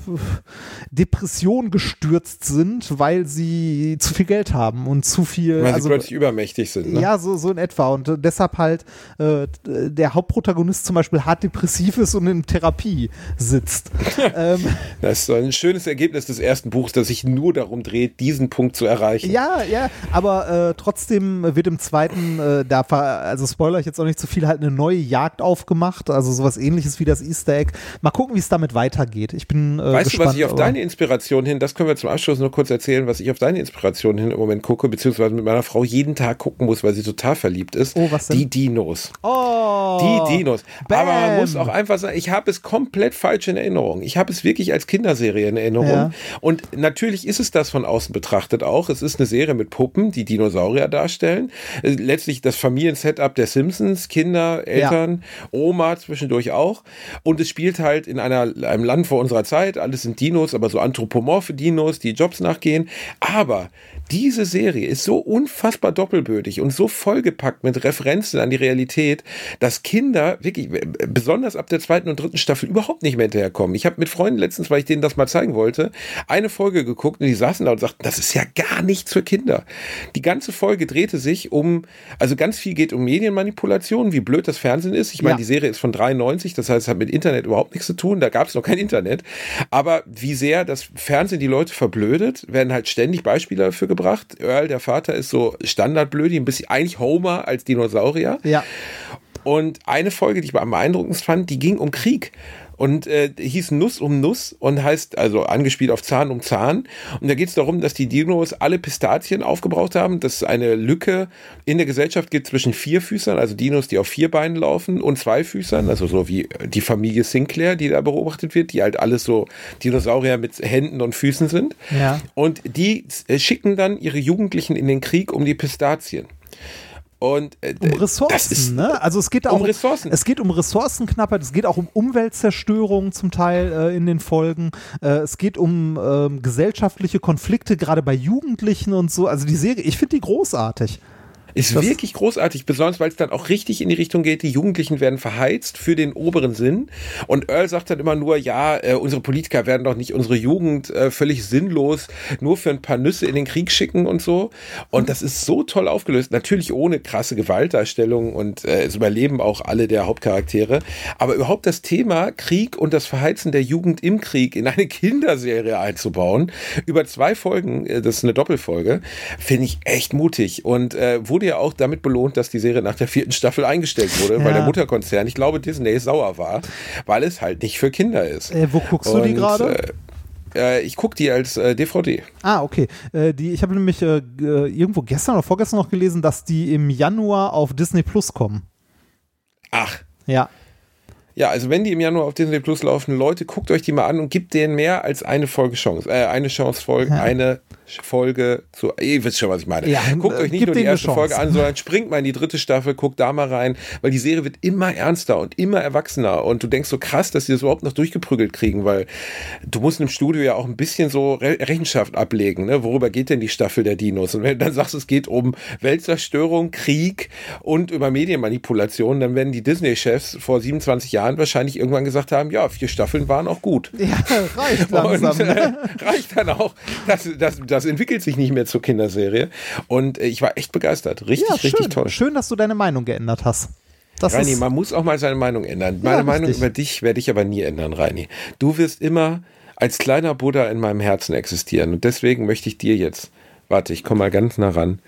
Depression gestürzt sind, weil sie zu viel Geld haben und zu viel. Weil also, sie plötzlich übermächtig sind. Ne? ja, so, so in etwa. Und äh, deshalb halt äh, der Hauptprotagonist zum Beispiel hart depressiv ist und in Therapie sitzt. <laughs> ähm, Das ist so ein schönes Ergebnis des ersten Buchs, das sich nur darum dreht, diesen Punkt zu erreichen. ja, ja, aber äh, trotzdem wird im zweiten, äh, da also spoiler ich jetzt auch nicht zu viel, halt eine neue Jagd aufgemacht. Also sowas ähnliches wie das Easter Egg. Mal gucken, wie es damit weitergeht. Ich bin äh, Weißt gespannt. du, was ich auf aber- deine Inspiration hin, das können wir zum Abschluss nur kurz erzählen, was ich auf deine Inspiration hin im Moment gucke, beziehungsweise mit meiner Frau jeden Tag gucken muss, weil sie total verliebt ist. Oh, was denn? Die Dinos. Oh, Die Dinos. Bam. Aber man muss auch einfach sagen, ich habe es komplett falsch in Erinnerung. Ich habe es wirklich als Kinderserie in Erinnerung. Ja. Und natürlich ist es das von außen betrachtet auch. Es ist eine Serie mit Puppen, die Dinosaurier darstellen. Äh, Letztlich das Familiensetup der Simpsons, Kinder, Eltern, Oma zwischendurch auch. Und es spielt halt in einer, einem Land vor unserer Zeit. Alles sind Dinos, aber so anthropomorphe Dinos, die Jobs nachgehen. Aber diese Serie ist so unfassbar doppelbödig und so vollgepackt mit Referenzen an die Realität, dass Kinder wirklich, äh, besonders ab der zweiten und dritten Staffel, überhaupt nicht mehr hinterherkommen. Ich habe mit Freunden letztens, weil ich denen das mal zeigen wollte, eine Folge geguckt und die saßen da und sagten, das ist ja gar nichts für Kinder. Die ganze Folge drehte sich um, also ganz viel geht um Medienmanipulation, wie blöd das Fernsehen ist. Ich meine, Ja. die Serie ist von 93, das heißt, es hat mit Internet überhaupt nichts zu tun, da gab es noch kein Internet. Aber wie sehr das Fernsehen die Leute verblödet, werden halt ständig Beispiele dafür gebracht. Earl, der Vater, ist so Standardblödi, ein bisschen eigentlich Homer als Dinosaurier. Ja. Und eine Folge, die ich am beeindruckendsten fand, die ging um Krieg. Und äh, hieß Nuss um Nuss und heißt also angespielt auf Zahn um Zahn. Und da geht es darum, dass die Dinos alle Pistazien aufgebraucht haben, dass es eine Lücke in der Gesellschaft gibt zwischen Vierfüßern, also Dinos, die auf vier Beinen laufen, und Zweifüßern, also so wie die Familie Sinclair, die da beobachtet wird, die halt alles so Dinosaurier mit Händen und Füßen sind. Ja. Und die äh, schicken dann ihre Jugendlichen in den Krieg um die Pistazien. Und äh, um Ressourcen, ist, ne? Also es geht auch um Ressourcen. Es geht um Ressourcenknappheit, es geht auch um Umweltzerstörung zum Teil äh, in den Folgen. Äh, es geht um ähm, gesellschaftliche Konflikte, gerade bei Jugendlichen und so. Also die Serie, ich finde die großartig. Ist Das- wirklich großartig, besonders weil es dann auch richtig in die Richtung geht, die Jugendlichen werden verheizt für den oberen Sinn. Und Earl sagt dann immer nur, ja, äh, unsere Politiker werden doch nicht unsere Jugend äh, völlig sinnlos nur für ein paar Nüsse in den Krieg schicken und so. Und das ist so toll aufgelöst. Natürlich ohne krasse Gewaltdarstellung und äh, es überleben auch alle der Hauptcharaktere. Aber überhaupt das Thema Krieg und das Verheizen der Jugend im Krieg in eine <laughs> Kinderserie einzubauen, über zwei Folgen, äh, das ist eine Doppelfolge, finde ich echt mutig und äh, wurde ja auch damit belohnt, dass die Serie nach der vierten Staffel eingestellt wurde, weil Ja. der Mutterkonzern, ich glaube Disney, sauer war, weil es halt nicht für Kinder ist. Äh, wo guckst du die Und, gerade? Äh, äh, ich gucke die als äh, DVD. Ah, okay. Äh, die, ich habe nämlich äh, irgendwo gestern oder vorgestern noch gelesen, dass die im Januar auf Disney Plus kommen. Ach, Ja. Ja, also wenn die im Januar auf Disney Plus laufen, Leute, guckt euch die mal an und gibt denen mehr als eine Folge Chance, äh, eine Chance Folge, Ja. eine Folge zu, ihr wisst schon, was ich meine. Ja, guckt äh, euch nicht gib nur die erste. Folge an, sondern springt mal in die dritte Staffel, guckt da mal rein, weil die Serie wird immer ernster und immer erwachsener und du denkst so krass, dass sie das überhaupt noch durchgeprügelt kriegen, weil du musst im Studio ja auch ein bisschen so Re Rechenschaft ablegen, ne? worüber geht denn die Staffel der Dinos? Und wenn du dann sagst, es geht um Weltzerstörung, Krieg und über Medienmanipulation, dann werden die Disney-Chefs vor 27 Jahren wahrscheinlich irgendwann gesagt haben, ja, vier Staffeln waren auch gut. Ja, reicht <laughs> langsam. Und, äh, ne? reicht dann auch. Das, das, das entwickelt sich nicht mehr zur Kinderserie. Und äh, ich war echt begeistert. Richtig, Ja, richtig toll. Schön, dass du deine Meinung geändert hast. Das Reini, man muss auch mal seine Meinung ändern. Meine Ja, Meinung über dich werde ich aber nie ändern, Reini. Du wirst immer als kleiner Buddha in meinem Herzen existieren. Und deswegen möchte ich dir jetzt, warte, ich komme mal ganz nah ran.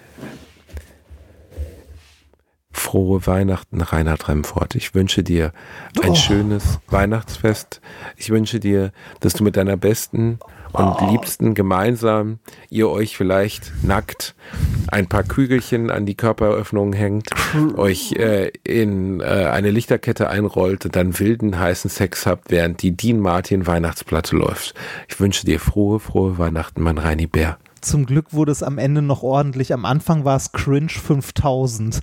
Frohe Weihnachten, Reinhard Remford. Ich wünsche dir ein Oh. schönes Weihnachtsfest. Ich wünsche dir, dass du mit deiner besten und Oh. liebsten gemeinsam ihr euch vielleicht nackt ein paar Kügelchen an die Körperöffnungen hängt, euch äh, in äh, eine Lichterkette einrollt und dann wilden heißen Sex habt, während die Dean Martin Weihnachtsplatte läuft. Ich wünsche dir frohe, frohe Weihnachten, mein Reini Bär. zum Glück wurde es am Ende noch ordentlich. Am Anfang war es Cringe 5000.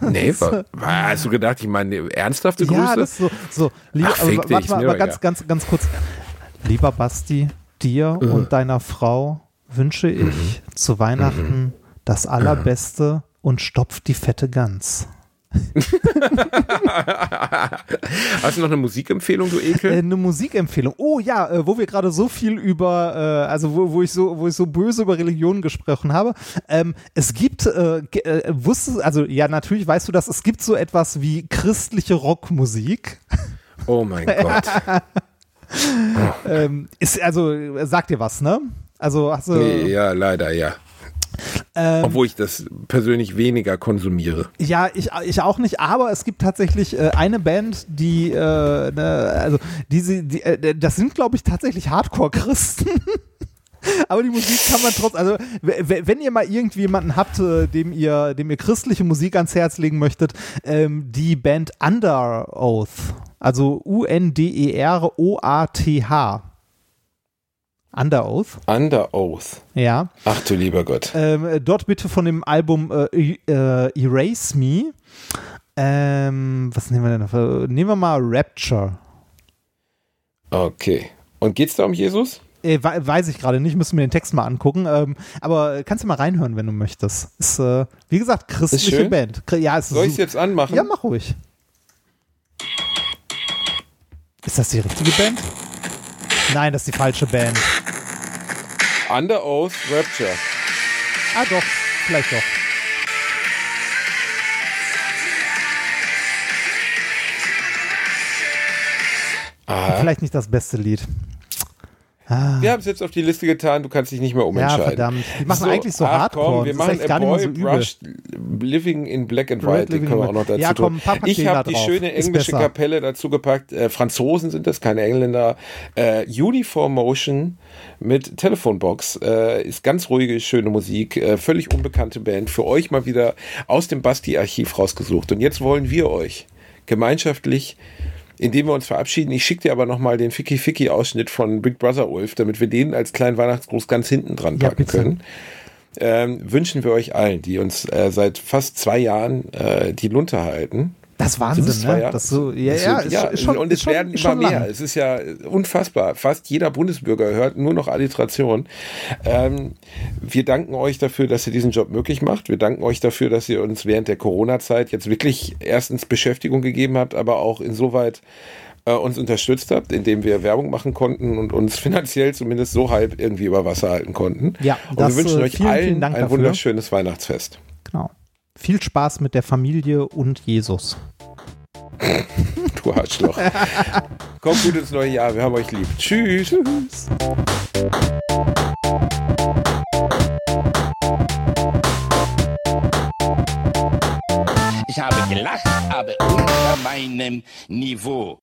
Nee, war, war, hast du gedacht, ich meine ernsthafte Grüße? Ja, das ist so. so lieber, Ach, fick äh, dich, warte mal, aber ganz, ganz, ganz kurz. Lieber Basti, dir Äh. und deiner Frau wünsche ich Mhm. zu Weihnachten das Allerbeste und stopft die fette Gans. <laughs> Hast du noch eine Musikempfehlung, du Äh, Ekel? eine Musikempfehlung. Oh ja, äh, wo wir gerade so viel über, äh, also wo, wo ich so, wo ich so böse über Religion gesprochen habe. Ähm, es gibt, äh, äh, wusstest, also ja, natürlich weißt du das, es gibt so etwas wie christliche Rockmusik. Oh mein <laughs> Gott. <laughs> Ähm, ist, also, äh, sagt dir was, ne? Also, hast du, Nee, ja, leider, ja. ähm, Obwohl ich das persönlich weniger konsumiere. Ja, ich, ich auch nicht, aber es gibt tatsächlich äh, eine Band, die, äh, ne, also diese, die, äh, das sind, glaube ich, tatsächlich Hardcore-Christen. <laughs> aber die Musik kann man trotzdem, also wenn ihr mal irgendwie jemanden habt, äh, dem ihr, dem ihr christliche Musik ans Herz legen möchtet, ähm, die Band Under Oath, also U-N-D-E-R-O-A-T-H. Under Oath, Under Oath. ja. Ach du lieber Gott. Ähm, äh, dort bitte von dem Album äh, E- äh, Erase Me. Ähm, was nehmen wir denn? Für? Nehmen wir mal Rapture. Okay. Und geht's da um Jesus? Äh, we weiß ich gerade nicht, müssen wir den Text mal angucken. Ähm, aber kannst du mal reinhören, wenn du möchtest. Ist, äh, wie gesagt, christliche? Band. Ja, ist Soll ich su- jetzt anmachen? Ja, mach ruhig. Ist das die richtige Band? Nein, das ist die falsche Band. Under Oath Rapture. Ah, doch. Vielleicht doch. Aha. Vielleicht nicht das beste Lied. Wir haben es jetzt auf die Liste getan, du kannst dich nicht mehr Ja, umentscheiden. verdammt. Die machen eigentlich so ach Hardcore. Komm, wir machen a gar nicht mal boy so brushed living in black and white, Living können wir auch noch dazu Ja, komm, tun. Ich habe die drauf. schöne englische. Kapelle dazu gepackt. Äh, Franzosen sind das, keine Engländer. Äh, Uniform Motion mit Telefonbox. Äh, ist ganz ruhige, schöne Musik. Äh, völlig unbekannte Band. Für euch mal wieder aus dem Basti-Archiv rausgesucht. Und jetzt wollen wir euch gemeinschaftlich indem wir uns verabschieden. Ich schicke dir aber nochmal den Ficky-Ficky-Ausschnitt von Big Brother Ulf, damit wir den als kleinen Weihnachtsgruß ganz hinten dran Ja, packen bitte. können. Ähm, wünschen wir euch allen, die uns äh, seit fast zwei Jahren äh, die Lunte halten. Das ist Wahnsinn, zwei ne? Das so, ja, Das ja, sind- ist, ja, ist schon, und es schon, werden immer mehr. lang. Es ist ja unfassbar. Fast jeder Bundesbürger hört nur noch Alliteration. Ähm, wir danken euch dafür, dass ihr diesen Job möglich macht. Wir danken euch dafür, dass ihr uns während der Corona-Zeit jetzt wirklich erstens Beschäftigung gegeben habt, aber auch insoweit äh, uns unterstützt habt, indem wir Werbung machen konnten und uns finanziell zumindest so halb irgendwie über Wasser halten konnten. Ja, und das, wir wünschen äh, euch vielen, allen vielen ein dafür. wunderschönes Weihnachtsfest. Genau. Viel Spaß mit der Familie und Jesus. <laughs> Du Arschloch. Kommt gut ins neue Jahr. Wir haben euch lieb. Tschüss. Tschüss. Ich habe gelacht, aber unter meinem Niveau.